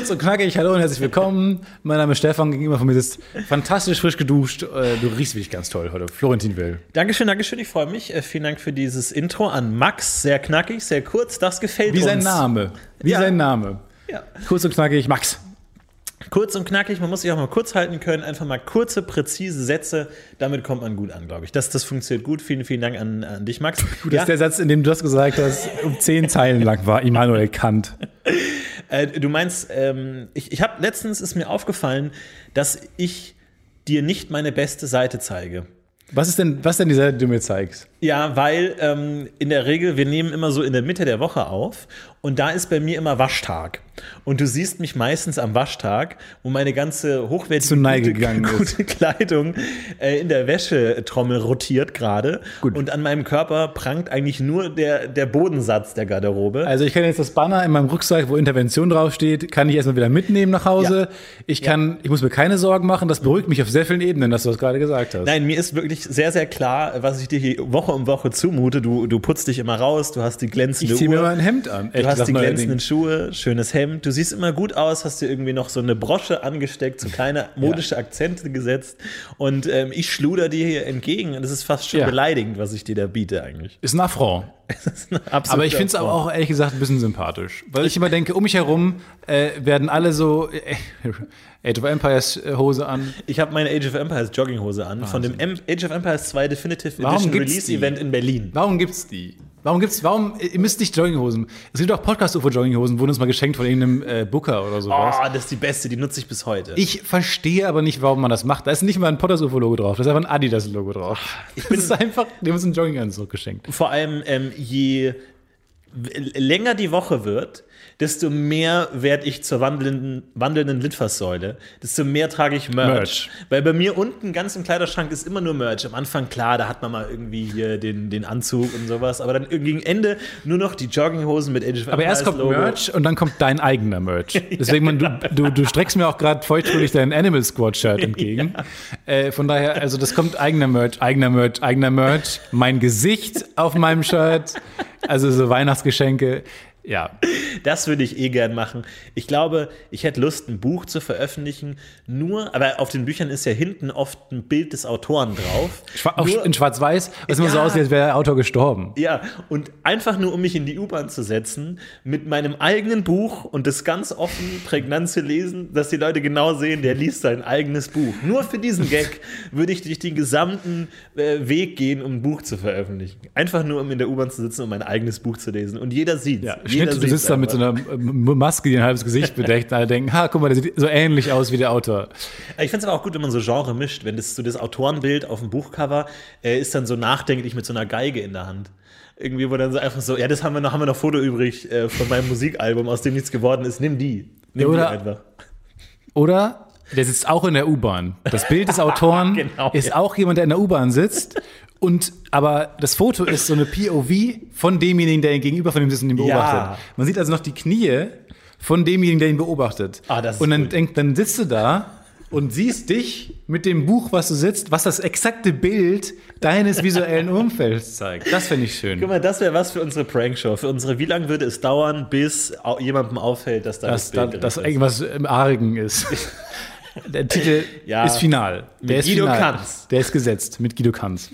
Kurz und knackig, hallo und herzlich willkommen. Mein Name ist Stefan, gegenüber von mir sitzt fantastisch frisch geduscht. Äh, Du riechst wirklich ganz toll heute. Florentin Will. Dankeschön, Dankeschön, ich freue mich. Äh, Vielen Dank für dieses Intro an Max. Sehr knackig, sehr kurz, das gefällt Wie uns. sein Name. Wie Ja. sein Name. Ja. Kurz und knackig, Max. Kurz und knackig, man muss sich auch mal kurz halten können. Einfach mal kurze, präzise Sätze. Damit kommt man gut an, glaube ich. Das, das funktioniert gut. Vielen, vielen Dank an, an dich, Max. Gut, dass der Satz, in dem du das gesagt hast, um zehn Zeilen lang war. Immanuel Kant. Äh, du meinst, ähm, ich, ich habe letztens ist mir aufgefallen, dass ich dir nicht meine beste Seite zeige. Was ist denn, was denn die Seite, die du mir zeigst? Ja, weil ähm, in der Regel, wir nehmen immer so in der Mitte der Woche auf und da ist bei mir immer Waschtag. Und du siehst mich meistens am Waschtag, wo meine ganze hochwertige gute, gute Kleidung äh, in der Wäschetrommel rotiert gerade. Und an meinem Körper prangt eigentlich nur der, der Bodensatz der Garderobe. Also ich kann jetzt das Banner in meinem Rucksack, wo Intervention draufsteht, kann ich erstmal wieder mitnehmen nach Hause. Ich kann, ich muss mir keine Sorgen machen. Das beruhigt mich auf sehr vielen Ebenen, dass du das gerade gesagt hast. Nein, mir ist wirklich sehr, sehr klar, was ich dir hier Woche um Woche zumute. Du, du putzt dich immer raus, du hast die glänzende ich ziehe Uhr. mir mal ein Hemd an. Echt, hast die glänzenden Ding. Schuhe, schönes Hemd. Du siehst immer gut aus, hast dir irgendwie noch so eine Brosche angesteckt, so kleine modische Akzente gesetzt. Und ähm, ich schluder dir hier entgegen. Und das ist fast schon Ja. beleidigend, was ich dir da biete eigentlich. Ist ein Affront. Aber ich finde es aber auch ehrlich gesagt ein bisschen sympathisch. Weil ich immer denke, um mich herum äh, werden alle so äh, Age of Empires äh, Hose an. Ich habe meine Age of Empires Jogginghose an, von dem M Age of Empires 2 Definitive Warum Edition gibt's Release die? Event in Berlin. Warum gibt's die? Warum gibt's, warum, ihr müsst nicht Jogginghosen. Es gibt auch Podcast-UFO-Jogginghosen, wurden uns mal geschenkt von irgendeinem äh, Booker oder sowas. Oh, das ist die beste, die nutze ich bis heute. Ich verstehe aber nicht, warum man das macht. Da ist nicht mal ein Podcast-UFO-Logo drauf, da ist einfach ein Adidas-Logo drauf. Ich bin, das ist einfach, die haben uns einen Jogginganzug geschenkt. Vor allem, ähm, je länger die Woche wird, desto mehr werde ich zur wandelnden, wandelnden Litfaßsäule, desto mehr trage ich Merch. Merch. Weil bei mir unten ganz im Kleiderschrank ist immer nur Merch. Am Anfang, klar, da hat man mal irgendwie hier den, den Anzug und sowas, aber dann gegen Ende nur noch die Jogginghosen mit Age of Aber erst kommt Logo. Merch und dann kommt dein eigener Merch. Deswegen, man, du, du, du streckst mir auch gerade feuchtfröhlich dein Animal Squad Shirt entgegen. Äh, von daher, also das kommt eigener Merch, eigener Merch, eigener Merch. Mein Gesicht auf meinem Shirt. Also so Weihnachtsgeschenke. Ja, Das würde ich eh gern machen. Ich glaube, ich hätte Lust, ein Buch zu veröffentlichen, nur, aber auf den Büchern ist ja hinten oft ein Bild des Autoren drauf. Schwa auch Nur- in Schwarz-Weiß, was immer so Ja. aussieht, als wäre der Autor gestorben. Ja, und einfach nur, um mich in die U-Bahn zu setzen, mit meinem eigenen Buch und das ganz offen, prägnant zu lesen, dass die Leute genau sehen, der liest sein eigenes Buch. Nur für diesen Gag würde ich durch den gesamten äh, Weg gehen, um ein Buch zu veröffentlichen. Einfach nur, um in der U-Bahn zu sitzen und mein eigenes Buch zu lesen. Und jeder sieht Ja, Jeder Schnitt, du sitzt da mit so einer ähm, Maske, die ein halbes Gesicht bedeckt, und alle denken, ha, guck mal, der sieht so ähnlich aus wie der Autor. Ich finde es aber auch gut, wenn man so Genre mischt. Wenn das so das Autorenbild auf dem Buchcover äh, ist dann so nachdenklich mit so einer Geige in der Hand. Irgendwie, wo dann so einfach so, ja, das haben wir noch, haben wir noch Foto übrig äh, von meinem Musikalbum, aus dem nichts geworden ist. Nimm die. Nimm oder- die einfach. Oder der sitzt auch in der U-Bahn. Das Bild des Autoren Genau, ist ja. auch jemand, der in der U-Bahn sitzt. Und aber das Foto ist so eine POV von demjenigen, der ihn gegenüber von ihm sitzt und ihn beobachtet. Ja. Man sieht also noch die Knie von demjenigen, der ihn beobachtet. Ah, das ist und dann, gut. denk, dann sitzt du da und siehst dich mit dem Buch, was du sitzt, was das exakte Bild deines visuellen Umfelds zeigt. Das finde ich schön. Guck mal, das wäre was für unsere Prankshow. Für unsere, wie lange würde es dauern, bis jemandem auffällt, dass da das Bild da, drin dass ist? irgendwas im Argen ist. Der Titel Ja. ist final. Der ist Guido final. Kanz. Der ist gesetzt mit Guido Kanz.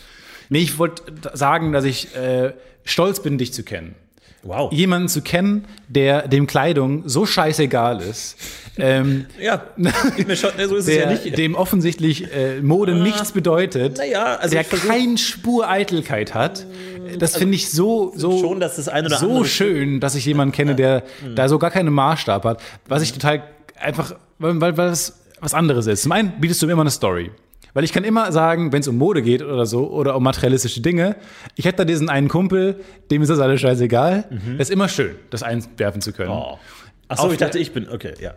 Nee, ich wollte sagen, dass ich äh, stolz bin, dich zu kennen. Wow. Jemanden zu kennen, der dem Kleidung so scheißegal ist, ähm, Ja, mir schon, so ist es ja der, nicht. dem offensichtlich äh, Mode nichts bedeutet, naja, also der kein Spur Eitelkeit hat. Das finde ich so, so, schon, dass das ein oder so schön, dass ich jemanden kenne, der da so gar keinen Maßstab hat. Was ich total einfach, weil, weil, weil das was anderes ist. Zum einen bietest du mir immer eine Story. Weil ich kann immer sagen, wenn es um Mode geht oder so, oder um materialistische Dinge, ich hätte da diesen einen Kumpel, dem ist das alles scheißegal. Das ist immer schön, das einwerfen zu können. Oh. Achso, ich dachte, ich bin, okay, ja.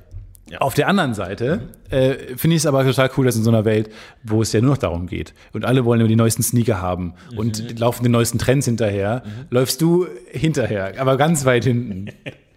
Auf der anderen Seite äh, finde ich es aber total cool, dass in so einer Welt, wo es ja nur noch darum geht und alle wollen immer die neuesten Sneaker haben und die laufen den neuesten Trends hinterher, läufst du hinterher, aber ganz weit hinten.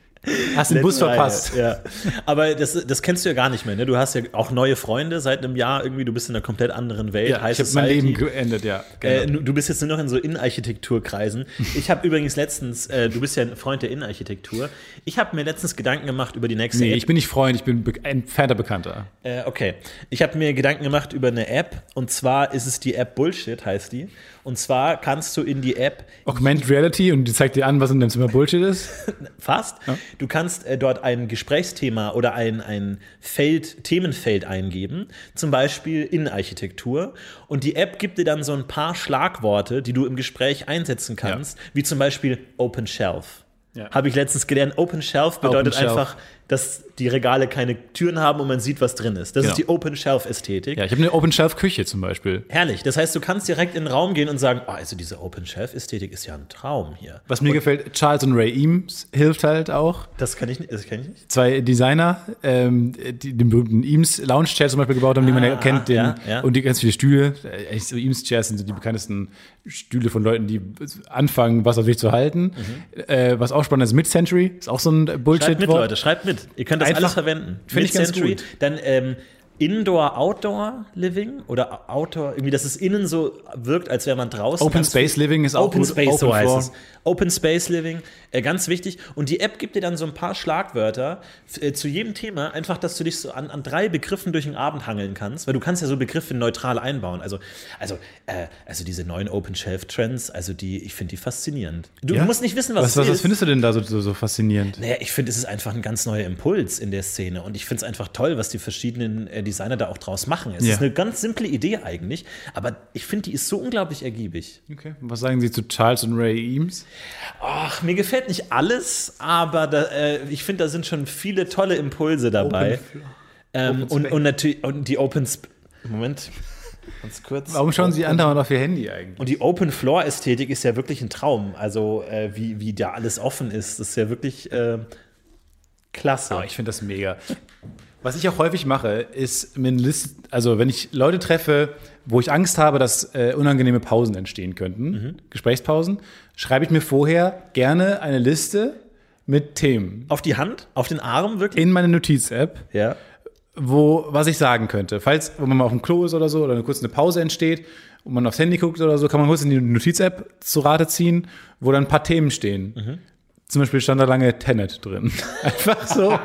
Hast den Bus verpasst. Ja. Aber das, das kennst du ja gar nicht mehr. Ne? Du hast ja auch neue Freunde seit einem Jahr irgendwie. Du bist in einer komplett anderen Welt. Ja, ich habe mein. Leben geendet, ja. Äh, Genau. du bist jetzt nur noch in so Innenarchitekturkreisen. Ich habe übrigens letztens, äh, du bist ja ein Freund der Innenarchitektur. Ich habe mir letztens Gedanken gemacht über die nächste nee, App. ich bin nicht Freund, ich bin be- ein entfernter Bekannter. Äh, okay. Ich habe mir Gedanken gemacht über eine App und zwar ist es die App Bullshit, heißt die. Und zwar kannst du in die App Augmented Reality und die zeigt dir an, was in deinem Zimmer Bullshit ist. fast, du kannst äh, dort ein Gesprächsthema oder ein, ein Feld, Themenfeld eingeben, zum Beispiel Innenarchitektur. Und die App gibt dir dann so ein paar Schlagworte, die du im Gespräch einsetzen kannst, wie zum Beispiel Open Shelf. Ja. Habe ich letztens gelernt. Open Shelf bedeutet Shelf. einfach, dass die Regale keine Türen haben und man sieht, was drin ist. Das ist Genau. die Open Shelf-Ästhetik. Ja, ich habe eine Open Shelf Küche zum Beispiel. Herrlich. Das heißt, du kannst direkt in den Raum gehen und sagen, oh, also diese Open Shelf-Ästhetik ist ja ein Traum hier. Was mir gefällt, Charles und Ray Eames hilft halt auch. Das kann ich nicht. Das kann ich nicht. Zwei Designer, ähm, die den berühmten Eames Lounge Chair zum Beispiel gebaut haben, die man ja Ah, kennt. Den, ja, ja. Und die ganz viele Stühle. Äh, Eigentlich so Eames Chairs sind so die bekanntesten Stühle von Leuten, die anfangen, was auf sich zu halten. Äh, was auch spannend ist, Mid-Century ist auch so ein Mhm. Schreibt mit. Leute, schreibt mit. Ihr könnt das Einfach- alles verwenden. Finde ich ganz gut. Dann ähm, Indoor-Outdoor-Living oder Outdoor, irgendwie, dass es innen so wirkt, als wäre man draußen. Open Space Living ist auch Open. Space, so Open heißt Floor. es. Open Space Living, äh, ganz wichtig. Und die App gibt dir dann so ein paar Schlagwörter äh, zu jedem Thema, einfach, dass du dich so an, an drei Begriffen durch den Abend hangeln kannst, weil du kannst ja so Begriffe neutral einbauen. Also, also, äh, also diese neuen Open Shelf Trends, also die, ich finde die faszinierend. Du, Ja? musst nicht wissen, was, Was, was, ist. was findest du denn da so, so, so faszinierend? Naja, ich finde, es ist einfach ein ganz neuer Impuls in der Szene und ich finde es einfach toll, was die verschiedenen äh, Designer da auch draus machen. Es Ja. ist eine ganz simple Idee eigentlich, aber ich finde, die ist so unglaublich ergiebig. Okay. Was sagen Sie zu Charles und Ray Eames? Ach, mir gefällt nicht alles, aber da, äh, ich finde, da sind schon viele tolle Impulse dabei. Ähm, und, und natürlich und die Open Sp Moment, ganz kurz. Warum schauen Sie andauernd auf Ihr Handy eigentlich? Und die Open Floor Ästhetik ist ja wirklich ein Traum. Also äh, wie, wie da alles offen ist, das ist ja wirklich äh, klasse. Oh, ich finde das mega. Was ich auch häufig mache, ist mir eine Liste, also wenn ich Leute treffe, wo ich Angst habe, dass äh, unangenehme Pausen entstehen könnten, Gesprächspausen, schreibe ich mir vorher gerne eine Liste mit Themen auf die Hand, auf den Arm wirklich. in meine Notiz-App, Ja. wo was ich sagen könnte. Falls, wenn man mal auf dem Klo ist oder so, oder eine kurz eine Pause entsteht und man aufs Handy guckt oder so, kann man kurz in die Notiz-App zu Rate ziehen, wo dann ein paar Themen stehen. Zum Beispiel stand da lange Tenet drin. Einfach so.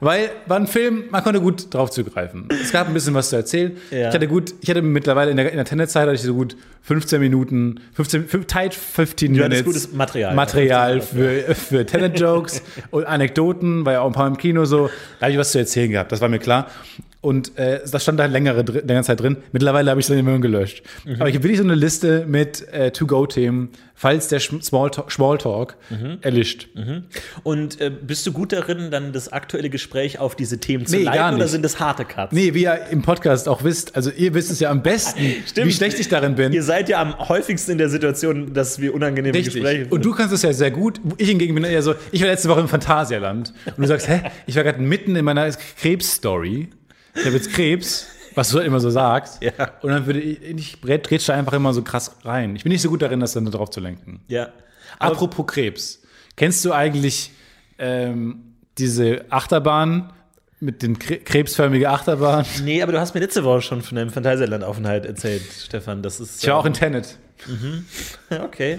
Weil war ein Film, man konnte gut drauf zugreifen. Es gab ein bisschen was zu erzählen. Ja. Ich hatte gut, ich hatte mittlerweile in der, in der Tenet-Zeit hatte ich so gut 15 Minuten, 15, fünf- tight 15 Du Minuten. hattest gutes Material. Material für, für Tenet-Jokes und Anekdoten, war ja auch ein paar im Kino so. Da habe ich was zu erzählen gehabt, das war mir klar. Und äh, das stand da längere, längere Zeit drin. Mittlerweile habe ich es dann immer gelöscht. Mhm. Aber ich habe wirklich so eine Liste mit äh, To-Go-Themen, falls der Smalltalk, Mhm. erlischt. Und äh, bist du gut darin, dann das aktuelle Gespräch auf diese Themen zu Nee, leiten gar oder sind das harte Cuts? Nee, wie ihr im Podcast auch wisst, also ihr wisst es ja am besten, wie schlecht ich darin bin. Ihr seid ja am häufigsten in der Situation, dass wir unangenehme Gespräche Richtig. Und du kannst es ja sehr gut. Ich hingegen bin eher so, ich war letzte Woche im Phantasialand und du sagst, hä, ich war gerade mitten in meiner Krebs-Story. Ich habe jetzt Krebs, was du immer so sagst. Ja. Und dann würde ich, ich da einfach immer so krass rein. Ich bin nicht so gut darin, das dann darauf zu lenken. Ja. Aber Apropos Krebs. Kennst du eigentlich ähm, diese Achterbahn mit den Kre krebsförmige Achterbahn? nee, aber du hast mir letzte Woche schon von deinem Phantasialand-Aufenthalt erzählt, Stefan. Das ist. Ich war auch in Tenet. Okay.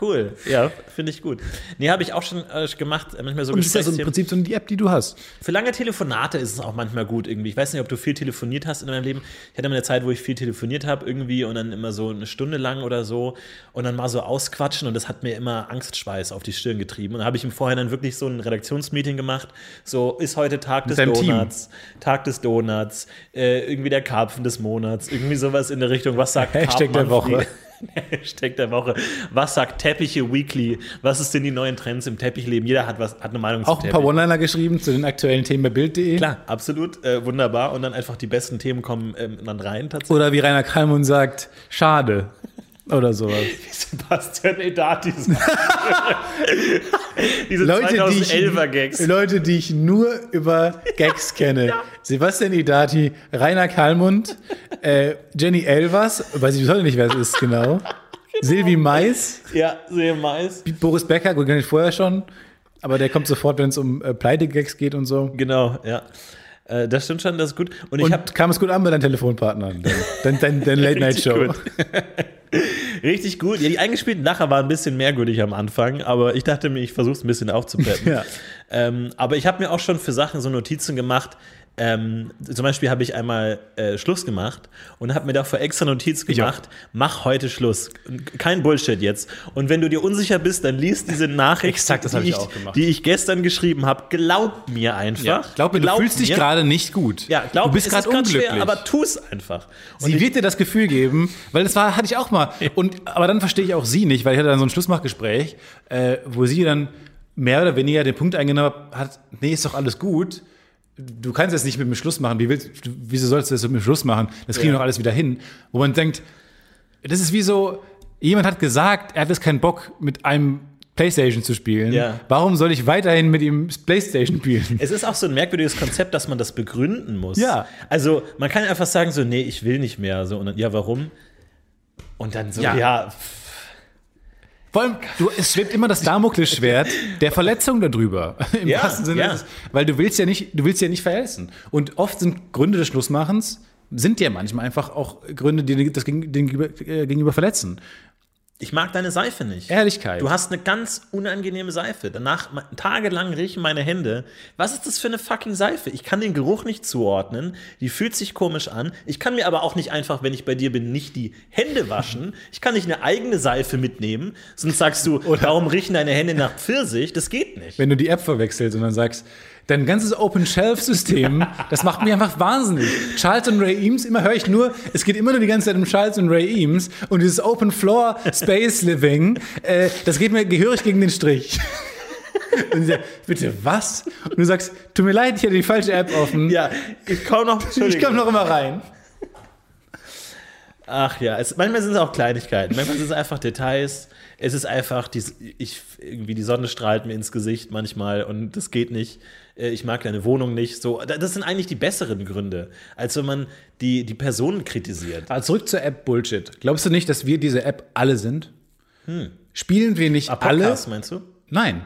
Cool. Ja, finde ich gut. Nee, habe ich auch schon äh, gemacht. äh, Manchmal so Und das ist ja so im. Prinzip so die App, die du hast. Für lange Telefonate ist es auch manchmal gut irgendwie. Ich weiß nicht, ob du viel telefoniert hast in deinem Leben. Ich hatte mal eine Zeit, wo ich viel telefoniert habe irgendwie und dann immer so eine Stunde lang oder so und dann mal so ausquatschen und das hat mir immer Angstschweiß auf die Stirn getrieben. Und dann habe ich im Vorhinein wirklich so ein Redaktionsmeeting gemacht. So, ist heute Tag des deinem Team. Donuts, Tag des Donuts, äh, irgendwie der Karpfen des Monats, irgendwie sowas in der Richtung. Was sagt Hashtag der Karl Manfred? Woche. Hashtag der Woche. Was sagt Teppiche Weekly? Was ist denn die neuen Trends im Teppichleben? Jeder hat was, hat eine Meinung Auch ein paar. One-Liner geschrieben zu den aktuellen Themen bei Bild.de. Klar, absolut, äh, wunderbar. Und dann einfach die besten Themen kommen ähm, dann rein tatsächlich. Oder wie Rainer Kalmund sagt, schade. Oder sowas. Sebastian Edatis. Diese Leute die, ich, 2011er Gags. Leute, die ich nur über Gags kenne. Sebastian Idati, Rainer Kalmund, äh, Jenny Elvers, weiß ich bis heute nicht, wer es ist, genau. Silvi Mais, Ja, sehr mais. Boris Becker, gut, kenn ich vorher schon. Aber der kommt sofort, wenn es um äh, Pleite-Gags geht und so. Genau, ja. Äh, das stimmt schon, das ist gut. Und, ich habe kam es gut an bei deinen Telefonpartnern, dein, dein, dein, Late-Night-Show. Richtig richtig gut. Ja, die eingespielten Lacher waren ein bisschen merkwürdig am Anfang, aber ich dachte mir, ich versuche es ein bisschen aufzupeppen. Ja. ähm, aber ich habe mir auch schon für Sachen so Notizen gemacht. Ähm, zum Beispiel habe ich einmal äh, Schluss gemacht und habe mir davor extra Notiz gemacht, mach heute Schluss. Kein Bullshit jetzt. Und wenn du dir unsicher bist, dann liest diese Nachricht, Exakt, die, ich ich, die ich gestern geschrieben habe. Glaub mir einfach. Glaub mir, du fühlst dich mir. gerade nicht gut. Ja, glaub du bist gerade unglücklich. Schwer, aber tu es einfach. Und sie wird dir das Gefühl geben, weil das war, hatte ich auch mal. Und, aber dann verstehe ich auch sie nicht, weil ich hatte dann so ein Schlussmachgespräch, äh, wo sie dann mehr oder weniger den Punkt eingenommen hat, nee, ist doch alles gut. Du kannst jetzt nicht mit mir Schluss machen. Wie willst, wieso sollst du das mit mir Schluss machen? Das kriegen wir Ja. doch alles wieder hin. Wo man denkt, das ist wie so, jemand hat gesagt, er hat jetzt keinen Bock, mit einem Playstation zu spielen. Ja. Warum soll ich weiterhin mit ihm Playstation spielen? Es ist auch so ein merkwürdiges Konzept, dass man das begründen muss. Ja. Also man kann einfach sagen so, nee, ich will nicht mehr. So, und dann, ja, warum? Und dann so, Ja. ja, Vor allem, du, es schwebt immer das Damoklesschwert der Verletzung darüber. Im Ja, wahrsten Sinne. ja. des- Weil du willst ja nicht, du willst ja nicht verletzen. Und oft sind Gründe des Schlussmachens, sind ja manchmal einfach auch Gründe, die das gegenüber, äh, gegenüber verletzen. Ich mag deine Seife nicht. Ehrlichkeit. Du hast eine ganz unangenehme Seife. Danach tagelang riechen meine Hände. Was ist das für eine fucking Seife? Ich kann den Geruch nicht zuordnen. Die fühlt sich komisch an. Ich kann mir aber auch nicht einfach, wenn ich bei dir bin, nicht die Hände waschen. Ich kann nicht eine eigene Seife mitnehmen. Sonst sagst du, warum riechen deine Hände nach Pfirsich? Das geht nicht. wenn du die App verwechselst und dann sagst, dein ganzes Open-Shelf-System, das macht mich einfach wahnsinnig. Charles und Ray Eames, immer höre ich nur, es geht immer nur die ganze Zeit um Charles und Ray Eames und dieses Open-Floor-Space-Living, äh, das geht mir gehörig gegen den Strich. Und ich sag, bitte, was? Und du sagst, tut mir leid, ich hatte die falsche App offen. Ja, ich komme noch. ich komme noch immer rein. Ach ja, es, manchmal sind es auch Kleinigkeiten, manchmal sind es einfach Details. Es ist einfach, die, ich, irgendwie die Sonne strahlt mir ins Gesicht manchmal und das geht nicht. Äh, Ich mag deine Wohnung nicht. So, da- das sind eigentlich die besseren Gründe, als wenn man die, die Personen kritisiert. Aber zurück zur App Bullshit. Glaubst du nicht, dass wir diese App alle sind? Spielen wir nicht Ah, alle? Podcast, meinst du? Nein.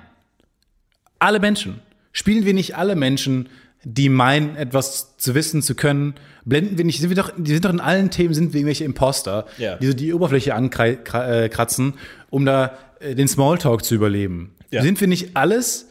Alle Menschen. Spielen wir nicht alle Menschen, die meinen, etwas zu wissen, zu können, blenden wir nicht, sind wir doch, die sind doch in allen Themen, sind wir irgendwelche Imposter, Ja. die so die Oberfläche ankratzen, um da äh, den Smalltalk zu überleben. Ja. Sind wir nicht alles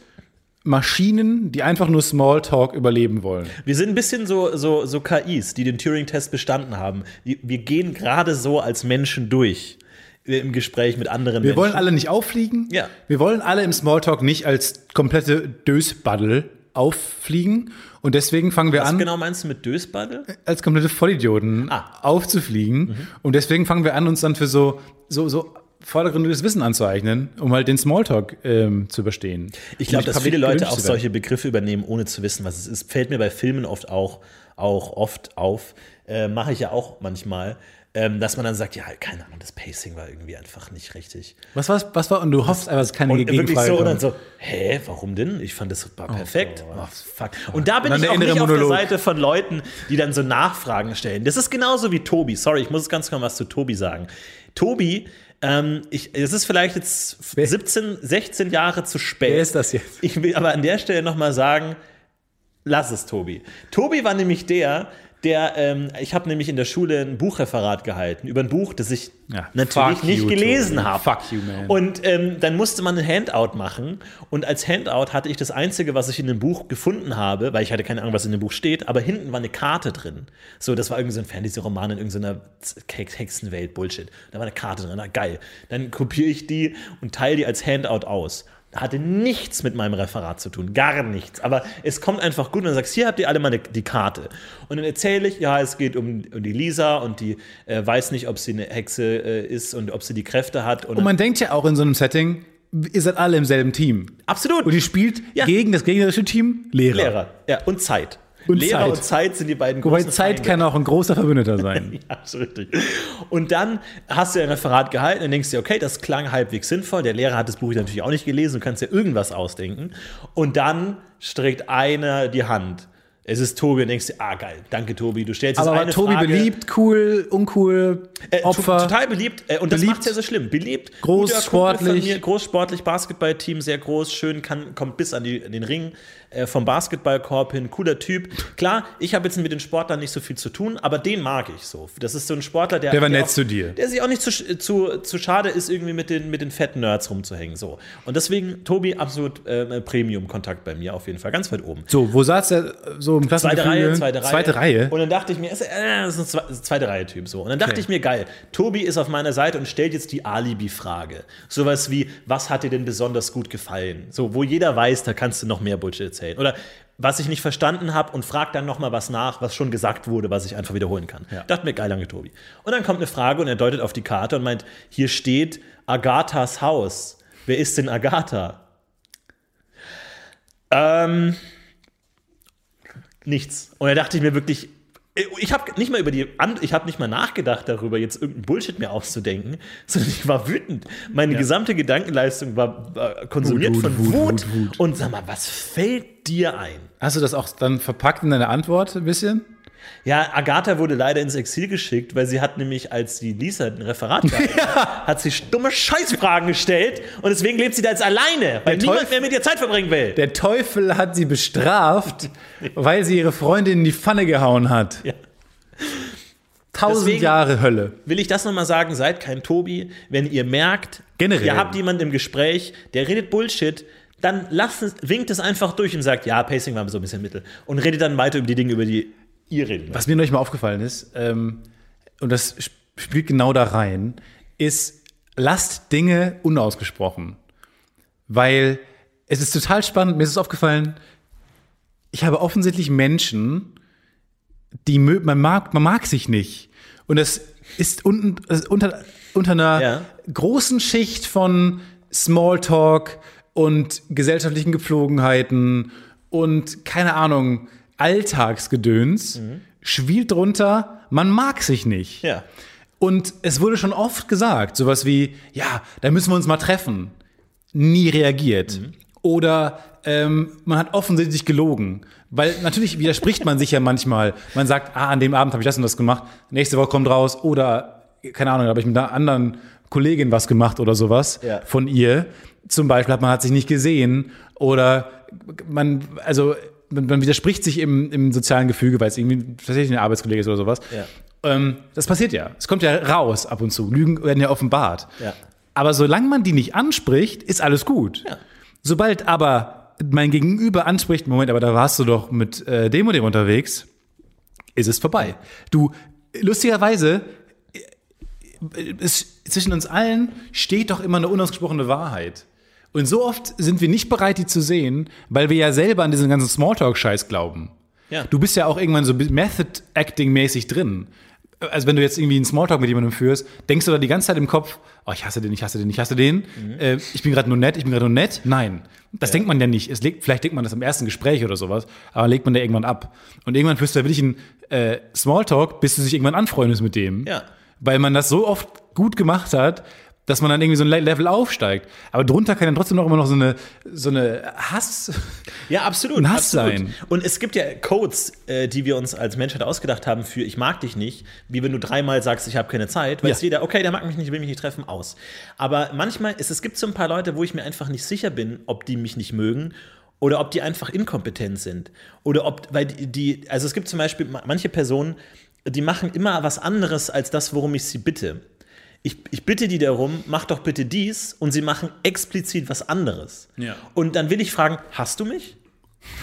Maschinen, die einfach nur Smalltalk überleben wollen? Wir sind ein bisschen so, so, so KIs, die den Turing-Test bestanden haben. Wir gehen gerade so als Menschen durch äh, im Gespräch mit anderen Wir Menschen. wollen alle nicht auffliegen. Ja. Wir wollen alle im Smalltalk nicht als komplette Dösbaddel auffliegen. Und deswegen fangen wir Was an. genau meinst du mit Dösbaddel? als komplette Vollidioten Ah. aufzufliegen. Und deswegen fangen wir an, uns dann für so, so, so vordergründiges Wissen anzueignen, um halt den Smalltalk ähm, zu überstehen. Ich glaube, dass viele Leute auch solche Begriffe übernehmen, ohne zu wissen, was es ist. Fällt mir bei Filmen oft auch, auch oft auf. Äh, Mache ich ja auch manchmal. Ähm, dass man dann sagt, ja, keine Ahnung, das Pacing war irgendwie einfach nicht richtig. Was war's, was war? Und du hoffst einfach, dass keine Und wirklich Gegenfrage so, und dann so, hä, warum denn? Ich fand das war perfekt. Oh, fuck. Und da bin dann ich auch nicht innere auf der Monolog. Seite von Leuten, die dann so Nachfragen stellen. Das ist genauso wie Tobi. Sorry, ich muss ganz kurz was zu Tobi sagen. Tobi, ähm, ich, es ist vielleicht jetzt Wer- 17, 16 Jahre zu spät. Wer ist das jetzt? Ich will aber an der Stelle nochmal sagen, lass es, Tobi. Tobi war nämlich der, der, ähm, ich habe nämlich in der Schule ein Buchreferat gehalten über ein Buch, das ich Ja, natürlich nicht you, gelesen habe. Fuck you, man. Und ähm, dann musste man ein Handout machen. Und als Handout hatte ich das Einzige, was ich in dem Buch gefunden habe, weil ich hatte keine Ahnung, was in dem Buch steht, aber hinten war eine Karte drin. So, das war irgendwie so ein Fantasy-Roman in irgendeiner Hex- Hexenwelt, Bullshit. Da war eine Karte drin, na geil. Dann kopiere ich die und teile die als Handout aus. Hatte nichts mit meinem Referat zu tun, gar nichts. Aber es kommt einfach gut und dann sagst, hier habt ihr alle mal die Karte. Und dann erzähle ich, ja, es geht um, um die Lisa und die äh, weiß nicht, ob sie eine Hexe äh, ist und ob sie die Kräfte hat. Und Und man denkt ja auch in so einem Setting, ihr seid alle im selben Team. Absolut. Und ihr spielt Ja. gegen das gegnerische Team Lehrer. Lehrer. Ja, und Zeit. Und Lehrer Zeit. und Zeit sind die beiden Wobei großen Zeit Feinde. kann auch ein großer Verbündeter sein. Ja, ist richtig. Und dann hast du ein Referat gehalten und denkst dir, okay, das klang halbwegs sinnvoll. Der Lehrer hat das Buch natürlich auch nicht gelesen, du kannst dir irgendwas ausdenken. Und dann streckt einer die Hand. Es ist Tobi und denkst dir, ah geil, danke Tobi, du stellst jetzt Aber war eine Tobi Frage. beliebt, cool, uncool, Äh, Opfer? to- Total beliebt. Äh, und das macht ja so schlimm. Beliebt. Groß, sportlich. Mir, groß, sportlich, Basketballteam, sehr groß, schön, kann, kommt bis an, die, an den Ring äh, vom Basketballkorb hin. Cooler Typ. Klar, ich habe jetzt mit den Sportlern nicht so viel zu tun, aber den mag ich so. Das ist so ein Sportler, der. Der war nett auch, zu dir. Der sich auch nicht zu, zu, zu schade ist, irgendwie mit den, mit den fetten Nerds rumzuhängen. So. Und deswegen, Tobi, absolut äh, Premium-Kontakt bei mir auf jeden Fall. Ganz weit oben. So, wo saß er so im Zweite Klassengefüge? Reihe, zweite Reihe. Zweite Reihe? Und dann dachte ich mir, äh, das ist ein Zwe- zweite Reihe-Typ so. Und dann dachte Okay. ich mir, geil, Tobi ist auf meiner Seite und stellt jetzt die Alibi-Frage. Sowas wie, was hat dir denn besonders gut gefallen? So, wo jeder weiß, da kannst du noch mehr Bullshit erzählen. Oder was ich nicht verstanden habe und frag dann noch mal was nach, was schon gesagt wurde, was ich einfach wiederholen kann. Ja. Dachte mir, geil, danke Tobi. Und dann kommt eine Frage und er deutet auf die Karte und meint, hier steht Agathas Haus. Wer ist denn Agatha? Ähm, nichts. Und da dachte ich mir wirklich, ich habe nicht mal über die, ich habe nicht mal nachgedacht darüber, jetzt irgendeinen Bullshit mir auszudenken, sondern ich war wütend. Meine gesamte Gedankenleistung war, war konsumiert Wut, von Wut, Wut, Wut, Wut. Und sag mal, was fällt dir ein? Hast du das auch dann verpackt in deine Antwort ein bisschen? Ja, Agatha wurde leider ins Exil geschickt, weil sie hat nämlich, als die Lisa ein Referat gab, hat sie dumme Scheißfragen gestellt und deswegen lebt sie da jetzt alleine, weil Der niemand Teufel- mehr mit ihr Zeit verbringen will. Der Teufel hat sie bestraft, weil sie ihre Freundin in die Pfanne gehauen hat. Ja. Tausend Deswegen- Jahre Hölle. will ich das nochmal sagen, seid kein Tobi. Wenn ihr merkt, Generell. ihr habt jemanden im Gespräch, der redet Bullshit, dann lasst es, winkt es einfach durch und sagt, ja, Pacing war so ein bisschen mittel. Und redet dann weiter über die Dinge, über die wollt. Was mir neulich mal aufgefallen ist, ähm, und das sp- spielt genau da rein, ist, lasst Dinge unausgesprochen. Weil es ist total spannend, mir ist es aufgefallen, ich habe offensichtlich Menschen, die man mag, man mag sich nicht. Und das ist unten, das ist unter, unter einer Ja. großen Schicht von Smalltalk und gesellschaftlichen Gepflogenheiten und keine Ahnung, Alltagsgedöns schwielt drunter, man mag sich nicht. Ja. Und es wurde schon oft gesagt, sowas wie, ja, da müssen wir uns mal treffen. Nie reagiert. Oder ähm, man hat offensichtlich gelogen. Weil natürlich widerspricht man sich ja manchmal. Man sagt, ah, an dem Abend habe ich das und das gemacht, nächste Woche kommt raus. Oder, keine Ahnung, habe ich mit einer anderen Kollegin was gemacht oder sowas Ja. von ihr. Zum Beispiel hat man hat sich nicht gesehen. Oder man, also man, man widerspricht sich im, im sozialen Gefüge, weil es irgendwie tatsächlich eine Arbeitskollege ist oder sowas. Ja. Ähm, das passiert ja. Es kommt ja raus ab und zu. Lügen werden ja offenbart. Ja. Aber solange man die nicht anspricht, ist alles gut. Ja. Sobald aber mein Gegenüber anspricht, Moment, aber da warst du doch mit äh, dem und dem unterwegs, ist es vorbei. Du, lustigerweise, äh, es, zwischen uns allen steht doch immer eine unausgesprochene Wahrheit. Und so oft sind wir nicht bereit, die zu sehen, weil wir ja selber an diesen ganzen Smalltalk-Scheiß glauben. Ja. Du bist ja auch irgendwann so Method-Acting-mäßig drin. Also wenn du jetzt irgendwie einen Smalltalk mit jemandem führst, denkst du da die ganze Zeit im Kopf, oh, ich hasse den, ich hasse den, ich hasse den. Äh, ich bin gerade nur nett, ich bin gerade nur nett. Nein, das denkt man ja nicht. Es legt, vielleicht denkt man das im ersten Gespräch oder sowas, aber legt man da irgendwann ab. Und irgendwann führst du da wirklich einen äh, Smalltalk, bis du dich irgendwann anfreundest mit dem. Ja. Weil man das so oft gut gemacht hat, dass man dann irgendwie so ein Le- Level aufsteigt. Aber drunter kann dann trotzdem noch immer noch so eine, so eine Hass. Ja, absolut. Hass absolut. sein. Und es gibt ja Codes, äh, die wir uns als Menschheit ausgedacht haben für ich mag dich nicht, wie wenn du dreimal sagst, ich habe keine Zeit, weiß Ja. jeder, okay, der mag mich nicht, will mich nicht treffen, aus. Aber manchmal, ist, es gibt so ein paar Leute, wo ich mir einfach nicht sicher bin, ob die mich nicht mögen oder ob die einfach inkompetent sind. Oder ob, weil die, also es gibt zum Beispiel ma- manche Personen, die machen immer was anderes als das, worum ich sie bitte. Ich, ich bitte die darum, mach doch bitte dies und sie machen explizit was anderes. Ja. Und dann will ich fragen, hast du mich?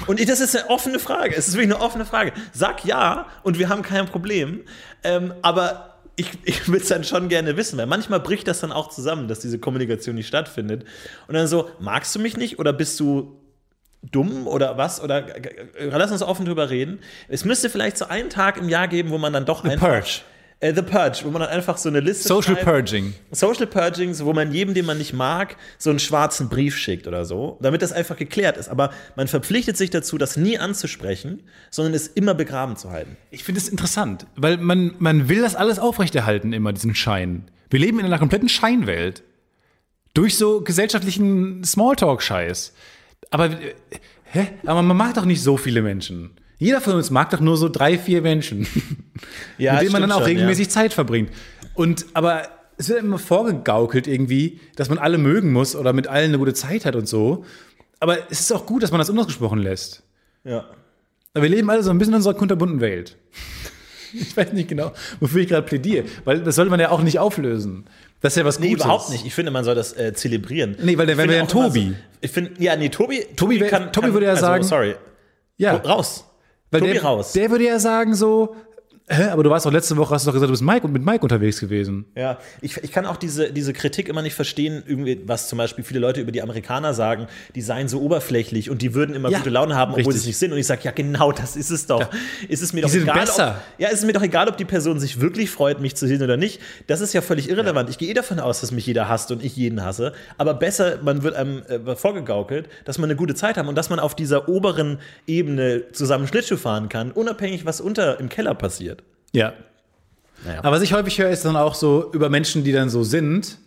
Und ich- das ist eine offene Frage. Es ist wirklich eine offene Frage. Sag ja und wir haben kein Problem. Ähm, aber ich, ich will es dann schon gerne wissen, weil manchmal bricht das dann auch zusammen, dass diese Kommunikation nicht stattfindet. Und dann so, magst du mich nicht oder bist du dumm oder was? Oder lass uns offen drüber reden. Es müsste vielleicht so einen Tag im Jahr geben, wo man dann doch einfach. Purge. Äh, The Purge, wo man dann einfach so eine Liste Social schreibt. Purging. Social Purgings, wo man jedem, den man nicht mag, so einen schwarzen Brief schickt oder so, damit das einfach geklärt ist. Aber man verpflichtet sich dazu, das nie anzusprechen, sondern es immer begraben zu halten. Ich finde es interessant, weil man, man will das alles aufrechterhalten, immer diesen Schein. Wir leben in einer kompletten Scheinwelt. Durch so gesellschaftlichen Smalltalk-Scheiß. Aber, äh, hä? Aber man mag doch nicht so viele Menschen. Jeder von uns mag doch nur so drei, vier Menschen, Ja, mit denen man dann auch schon, regelmäßig Zeit verbringt. Und aber es wird immer vorgegaukelt irgendwie, dass man alle mögen muss oder mit allen eine gute Zeit hat und so. Aber es ist auch gut, dass man das unausgesprochen lässt. Ja. ja. Aber wir leben alle so ein bisschen in unserer kunterbunten Welt. Ich weiß nicht genau, wofür ich gerade plädiere, weil das sollte man ja auch nicht auflösen. Das ist ja was Nee, Gutes. überhaupt nicht. Ich finde, man soll das äh, zelebrieren. Nee, weil der Ich wäre finde ja Tobi. So, ich finde, ja, nee, Tobi, Tobi wär- Tobi würde ja also, sagen- sorry, Ja, raus. Weil Tobi der, raus. der würde ja sagen so, hä, aber du warst doch letzte Woche, hast du doch gesagt, du bist Mike und mit Mike unterwegs gewesen. Ja, ich, ich kann auch diese, diese Kritik immer nicht verstehen, irgendwie, was zum Beispiel viele Leute über die Amerikaner sagen, die seien so oberflächlich und die würden immer Ja, gute Laune haben, obwohl sie richtig. es nicht sind. Und ich sage, ja, genau, das ist es doch. Ist es mir doch sind egal. besser. Ob, ja, ist es mir doch egal, ob die Person sich wirklich freut, mich zu sehen oder nicht. Das ist ja völlig irrelevant. Ich gehe eh davon aus, dass mich jeder hasst und ich jeden hasse. Aber besser, man wird einem äh, vorgegaukelt, dass man eine gute Zeit haben und dass man auf dieser oberen Ebene zusammen Schlittschuh fahren kann, unabhängig, was unter im Keller passiert. Ja. Naja. Aber was ich häufig höre, ist dann auch so über Menschen, die dann so sind,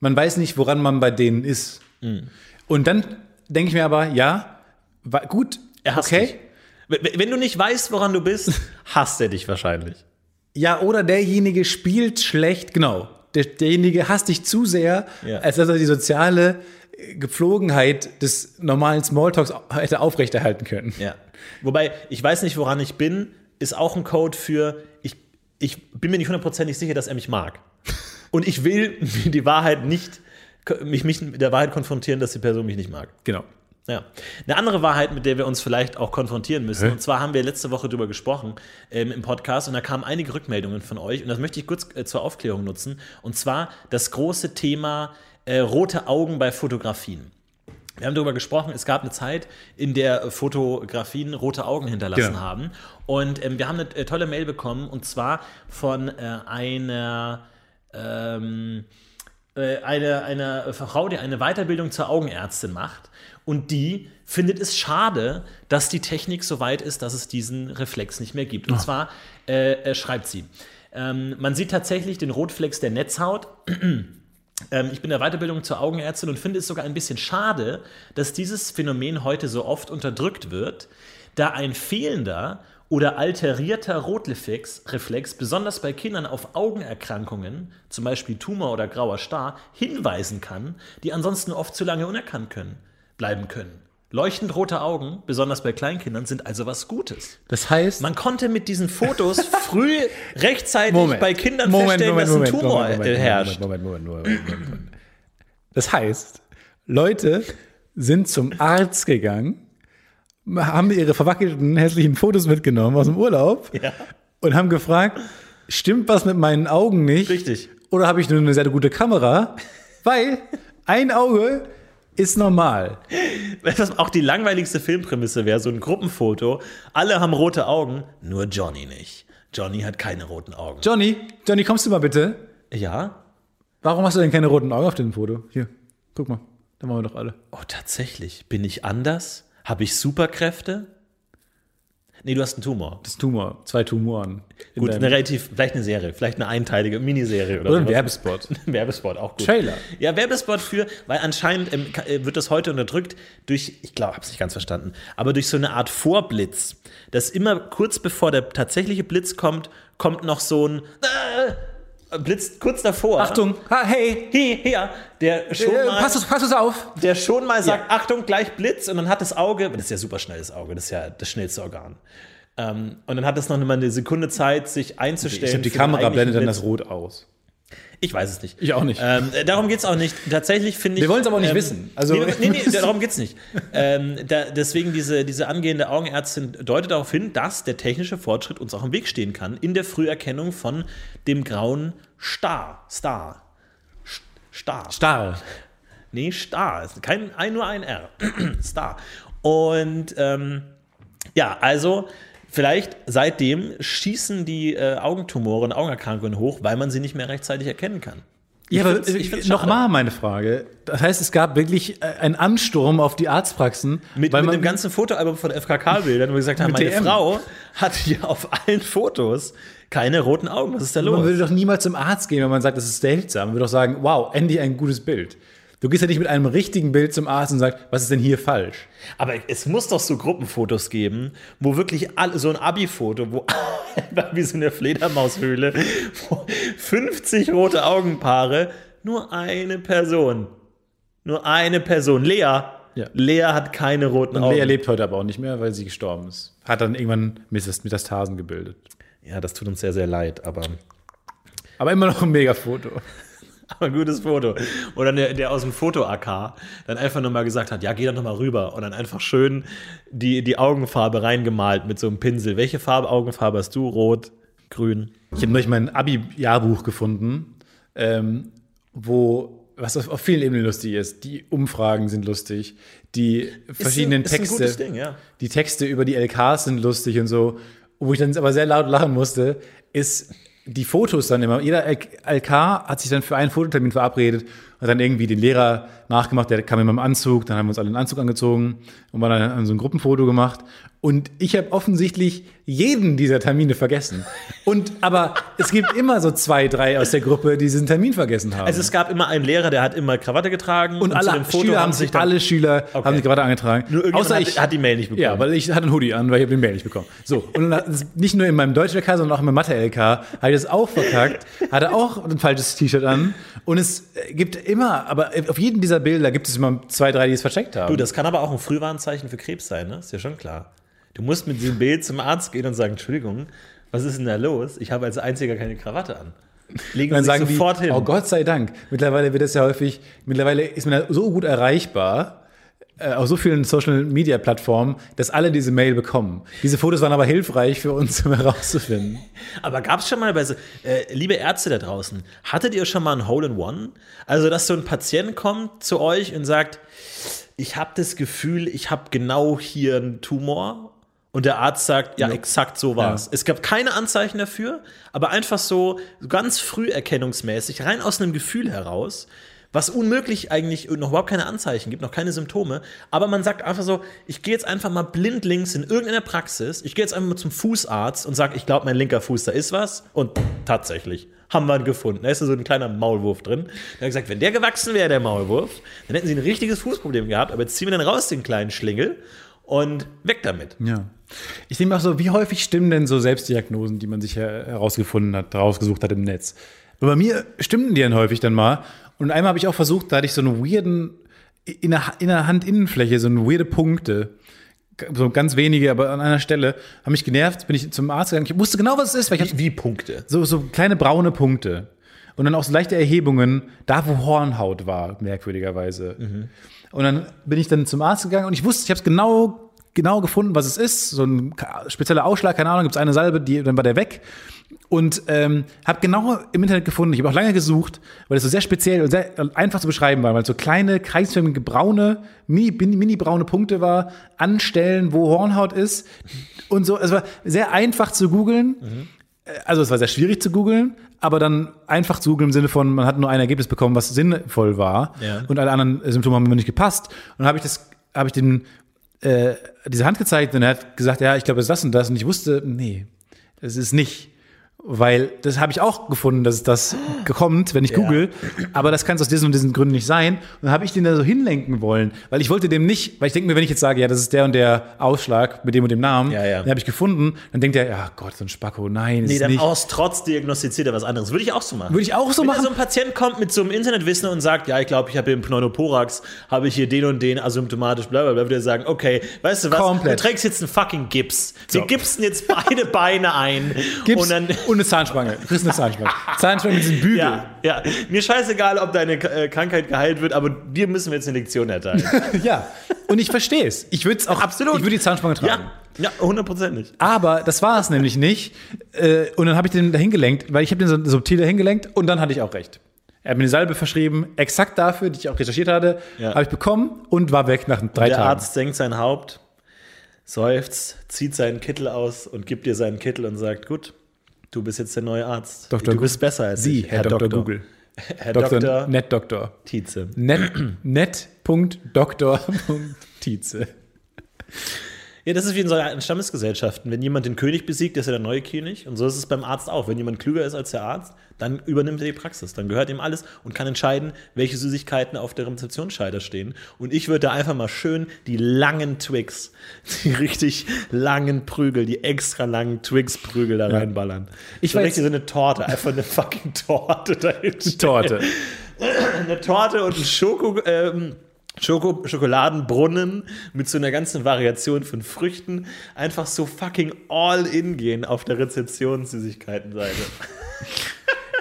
man weiß nicht, woran man bei denen ist. Mhm. Und dann denke ich mir aber, ja, gut, Er hasst okay. dich. Wenn du nicht weißt, woran du bist, hasst er dich wahrscheinlich. Ja, oder derjenige spielt schlecht, genau. Der, derjenige hasst dich zu sehr, Ja. als dass er die soziale äh, Gepflogenheit des normalen Smalltalks hätte aufrechterhalten können. Ja. Wobei, ich weiß nicht, woran ich bin, ist auch ein Code für, ich, ich bin mir nicht hundertprozentig sicher, dass er mich mag. Und ich will die Wahrheit nicht, mich, mich mit der Wahrheit konfrontieren, dass die Person mich nicht mag. Genau. Ja. Eine andere Wahrheit, mit der wir uns vielleicht auch konfrontieren müssen, Hä? und zwar haben wir letzte Woche darüber gesprochen ähm, im Podcast und da kamen einige Rückmeldungen von euch und das möchte ich kurz äh, zur Aufklärung nutzen und zwar das große Thema äh, rote Augen bei Fotografien. Wir haben darüber gesprochen, es gab eine Zeit, in der Fotografien rote Augen hinterlassen Genau. haben. Und ähm, wir haben eine äh, tolle Mail bekommen, und zwar von äh, einer, ähm, äh, eine, eine Frau, die eine Weiterbildung zur Augenärztin macht. Und die findet es schade, dass die Technik so weit ist, dass es diesen Reflex nicht mehr gibt. Und zwar äh, äh, schreibt sie, ähm, man sieht tatsächlich den Rotflex der Netzhaut. Ähm, ich bin der Weiterbildung zur Augenärztin und finde es sogar ein bisschen schade, dass dieses Phänomen heute so oft unterdrückt wird, da ein fehlender oder alterierter Rotreflex Reflex besonders bei Kindern auf Augenerkrankungen, zum Beispiel Tumor oder grauer Star, hinweisen kann, die ansonsten oft zu lange unerkannt können, bleiben können. Leuchtend rote Augen, besonders bei Kleinkindern, sind also was Gutes. Das heißt, Man konnte mit diesen Fotos früh rechtzeitig Moment. bei Kindern Moment, feststellen, Moment, dass ein Tumor herrscht. Moment, Moment, Moment, Moment, Moment, Moment. Das heißt, Leute sind zum Arzt gegangen, haben ihre verwackelten hässlichen Fotos mitgenommen aus dem Urlaub Ja. und haben gefragt, stimmt was mit meinen Augen nicht? Richtig. Oder habe ich nur eine sehr gute Kamera? Weil ein Auge ist normal. Was auch die langweiligste Filmprämisse wäre, so ein Gruppenfoto. Alle haben rote Augen, nur Johnny nicht. Johnny hat keine roten Augen. Johnny, Johnny, kommst du mal bitte? Ja? Warum hast du denn keine roten Augen auf dem Foto? Hier, guck mal, da machen wir doch alle. Oh, tatsächlich. Bin ich anders? Habe ich Superkräfte? Nee, du hast einen Tumor. Das ist Tumor, zwei Tumoren. Gut, eine relativ, vielleicht eine Serie, vielleicht eine einteilige Miniserie oder, Oder ein. Werbespot. Ein Werbespot, auch gut. Trailer. Ja, Werbespot für, weil anscheinend ähm, äh, wird das heute unterdrückt durch, ich glaube, habe es nicht ganz verstanden, aber durch so eine Art Vorblitz, dass immer kurz bevor der tatsächliche Blitz kommt, kommt noch so ein äh, Blitz kurz davor. Achtung, ha, hey, Hier, hier, der schon äh, mal, pass es, pass es auf. der schon mal sagt, Achtung, gleich Blitz und dann hat das Auge, das ist ja super schnelles Auge, das ist ja das schnellste Organ. Ähm, und dann hat es noch mal eine Sekunde Zeit, sich einzustellen. Ich glaube, die Kamera blendet dann Blitz. das Rot aus. Ich weiß es nicht. Ich auch nicht. Ähm, äh, darum geht es auch nicht. Tatsächlich finde ich. Wir wollen's aber auch nicht ähm, wissen. Also- nee, nee, nee, darum geht es nicht. ähm, da, deswegen, diese, diese angehende Augenärztin deutet darauf hin, dass der technische Fortschritt uns auch im Weg stehen kann in der Früherkennung von dem grauen Star. Star. St- Star. Stahl. Nee, Star. Kein, ein, nur ein R. Star. Und ähm, ja, also vielleicht seitdem schießen die äh, Augentumore und Augenerkrankungen hoch, weil man sie nicht mehr rechtzeitig erkennen kann. Ja, aber ich find's schade. nochmal meine Frage. Das heißt, es gab wirklich äh, einen Ansturm auf die Arztpraxen, Mit, weil mit man dem ganzen Fotoalbum von FKK-Bildern, wo wir gesagt haben, meine DM. Frau hat hier auf allen Fotos keine roten Augen. Was ist da man los? würde doch niemals zum Arzt gehen, wenn man sagt, das ist seltsam. Man würde doch sagen, wow, endlich ein gutes Bild. Du gehst ja nicht mit einem richtigen Bild zum Arzt und sagst, was ist denn hier falsch? Aber es muss doch so Gruppenfotos geben, wo wirklich alle, so ein Abi-Foto, wo wie so eine Fledermaushöhle, wo 50 rote Augenpaare, nur eine Person. Nur eine Person. Lea. Ja. Lea hat keine roten Und Augen. Lea lebt heute aber auch nicht mehr, weil sie gestorben ist. Hat dann irgendwann Metas- Metastasen gebildet. Ja, das tut uns sehr, sehr leid, aber, Aber immer noch ein Mega-Foto. Aber ein gutes Foto. Oder der, der aus dem Foto-AK dann einfach nochmal gesagt hat, ja, geh doch nochmal rüber. Und dann einfach schön die, die Augenfarbe reingemalt mit so einem Pinsel. Welche Farbe, Augenfarbe hast du? Rot, grün? Ich habe neulich mein Abi-Jahrbuch gefunden, ähm, wo was auf, vielen Ebenen lustig ist. Die Umfragen sind lustig, die verschiedenen ist ein, Texte, Ist ein gutes Ding, ja. die Texte über die LKs sind lustig und so. Wo ich dann aber sehr laut lachen musste, ist die Fotos dann immer. Jeder LK hat sich dann für einen Fototermin verabredet und dann irgendwie den Lehrer nachgemacht, der kam immer im Anzug, dann haben wir uns alle einen Anzug angezogen und waren dann haben so ein Gruppenfoto gemacht. Und ich habe offensichtlich jeden dieser Termine vergessen. Und aber es gibt immer so zwei, drei aus der Gruppe, die diesen Termin vergessen haben. Also es gab immer einen Lehrer, der hat immer Krawatte getragen und, zu alle Schüler haben sich, alle Schüler Okay. haben sich gerade angetragen. Nur Außer hat, ich hat die Mail nicht bekommen. Ja, weil ich hatte einen Hoodie an, weil ich habe den Mail nicht bekommen. So, und nicht nur in meinem Deutsch-LK, sondern auch in meinem Mathe-LK habe ich das auch verkackt, hatte auch ein falsches T-Shirt an und es gibt immer, aber auf jedem dieser Bilder gibt es immer zwei, drei, die es vercheckt haben. Du, das kann aber auch ein Frühwarnzeichen für Krebs sein, ne? Ist ja schon klar. Du musst mit diesem Bild zum Arzt gehen und sagen, Entschuldigung, was ist denn da los? Ich habe als Einziger keine Krawatte an. Legen dann Sie sagen sofort die, hin. oh Gott sei Dank. Mittlerweile wird das ja häufig, mittlerweile ist man ja so gut erreichbar, auf so vielen Social-Media-Plattformen, dass alle diese Mail bekommen. Diese Fotos waren aber hilfreich für uns, um herauszufinden. Aber gab es schon mal bei so, äh, liebe Ärzte da draußen, hattet ihr schon mal ein Hole in One? Also, dass so ein Patient kommt zu euch und sagt, ich habe das Gefühl, ich habe genau hier einen Tumor. Und der Arzt sagt, ja, exakt so war's. Ja. Es gab keine Anzeichen dafür, aber einfach so ganz früh erkennungsmäßig, rein aus einem Gefühl heraus, was unmöglich eigentlich noch überhaupt keine Anzeichen gibt, noch keine Symptome. Aber man sagt einfach so, ich gehe jetzt einfach mal blindlings in irgendeiner Praxis, ich gehe jetzt einfach mal zum Fußarzt und sage, ich glaube, mein linker Fuß, da ist was. Und tatsächlich haben wir ihn gefunden. Da ist so ein kleiner Maulwurf drin. Der hat gesagt, wenn der gewachsen wäre, der Maulwurf, dann hätten sie ein richtiges Fußproblem gehabt. Aber jetzt ziehen wir dann raus den kleinen Schlingel und weg damit. Ja. Ich denke auch so, wie häufig stimmen denn so Selbstdiagnosen, die man sich her- herausgefunden hat, rausgesucht hat im Netz? Bei mir stimmten die dann häufig dann mal. Und einmal habe ich auch versucht, da hatte ich so einen weirden, in der, in der Handinnenfläche, so eine weirde Punkte. So ganz wenige, aber an einer Stelle, haben mich genervt, bin ich zum Arzt gegangen. Ich wusste genau, was es ist, weil ich Wie, wie Punkte. so, so kleine braune Punkte. Und dann auch so leichte Erhebungen, da wo Hornhaut war, merkwürdigerweise. Und dann bin ich dann zum Arzt gegangen und ich wusste, ich habe es genau, genau gefunden, was es ist. So ein spezieller Ausschlag, keine Ahnung, gibt es eine Salbe, die, dann war der weg. Und ähm, habe genau im Internet gefunden, ich habe auch lange gesucht, weil es so sehr speziell und sehr einfach zu beschreiben war, weil es so kleine, kreisförmige, braune, mini, mini, mini braune Punkte war, an Stellen, wo Hornhaut ist. Und so, es war sehr einfach zu googeln also es war sehr schwierig zu googeln, aber dann einfach zu googeln im Sinne von, man hat nur ein Ergebnis bekommen, was sinnvoll war Ja. und alle anderen Symptome haben mir nicht gepasst. Und dann habe ich das, habe ich dem äh, diese Hand gezeigt und er hat gesagt, ja, ich glaube, es ist das und das und ich wusste, nee, das ist nicht. Weil das habe ich auch gefunden, dass das kommt, wenn ich google. Aber das kann es aus diesen und diesen Gründen nicht sein. Und dann habe ich den da so hinlenken wollen. Weil ich wollte dem nicht, weil ich denke mir, wenn ich jetzt sage, ja, das ist der und der Ausschlag mit dem und dem Namen, Ja, ja. den habe ich gefunden, dann denkt er, ja Gott, so ein Spacko, nein, Nee, ist dann nicht. aus Trotz diagnostiziert er was anderes. Würde ich auch so machen. Würde ich auch so Wenn machen. so ein Patient kommt mit so einem Internetwissen und sagt, ja, ich glaube, ich habe hier im Pneumothorax, habe ich hier den und den asymptomatisch, bla bla bla, würde er sagen, okay, weißt du was, Komplett. du trägst jetzt einen fucking Gips. Wir So. gipsen jetzt beide Beine ein. Gips und dann, und eine Zahnspange. Du kriegst eine Zahnspange. Zahnspange mit diesem Bügel. ja, ja, mir scheißegal, ob deine äh, Krankheit geheilt wird, aber dir müssen wir jetzt eine Lektion erteilen. Ja. Und ich verstehe es. Ich würde es auch Absolut. Ich würde die Zahnspange tragen. ja, ja, hundertprozentig. Aber das war es nämlich nicht. Äh, Und dann habe ich den dahin gelenkt, weil ich habe den so subtil dahin gelenkt und dann hatte ich auch recht. Er hat mir eine Salbe verschrieben, exakt dafür, die ich auch recherchiert hatte, Ja. habe ich bekommen und war weg nach drei Der Tagen. Arzt senkt sein Haupt, seufzt, zieht seinen Kittel aus und gibt dir seinen Kittel und sagt, gut, du bist jetzt der neue Arzt. Dr. du bist besser als Sie, ich, Herr, Dr. Google. Herr Dr. Dr. Net Doktor. Tietze. Net, net.doktor.tietze. Ja, das ist wie in so alten Stammesgesellschaften. Wenn jemand den König besiegt, ist er der neue König. Und so ist es beim Arzt auch. Wenn jemand klüger ist als der Arzt, dann übernimmt er die Praxis. Dann gehört ihm alles und kann entscheiden, welche Süßigkeiten auf der Rezeptionsscheider stehen. Und ich würde da einfach mal schön die langen Twix, die richtig langen Prügel, die extra langen Twix-Prügel da reinballern. Ich so weiß- richtig so eine Torte, einfach eine fucking Torte dahin. Torte. Eine Torte und ein Schoko. Ähm, Schoko Schokoladenbrunnen mit so einer ganzen Variation von Früchten einfach so fucking all in gehen auf der Rezeptionssüßigkeitenseite.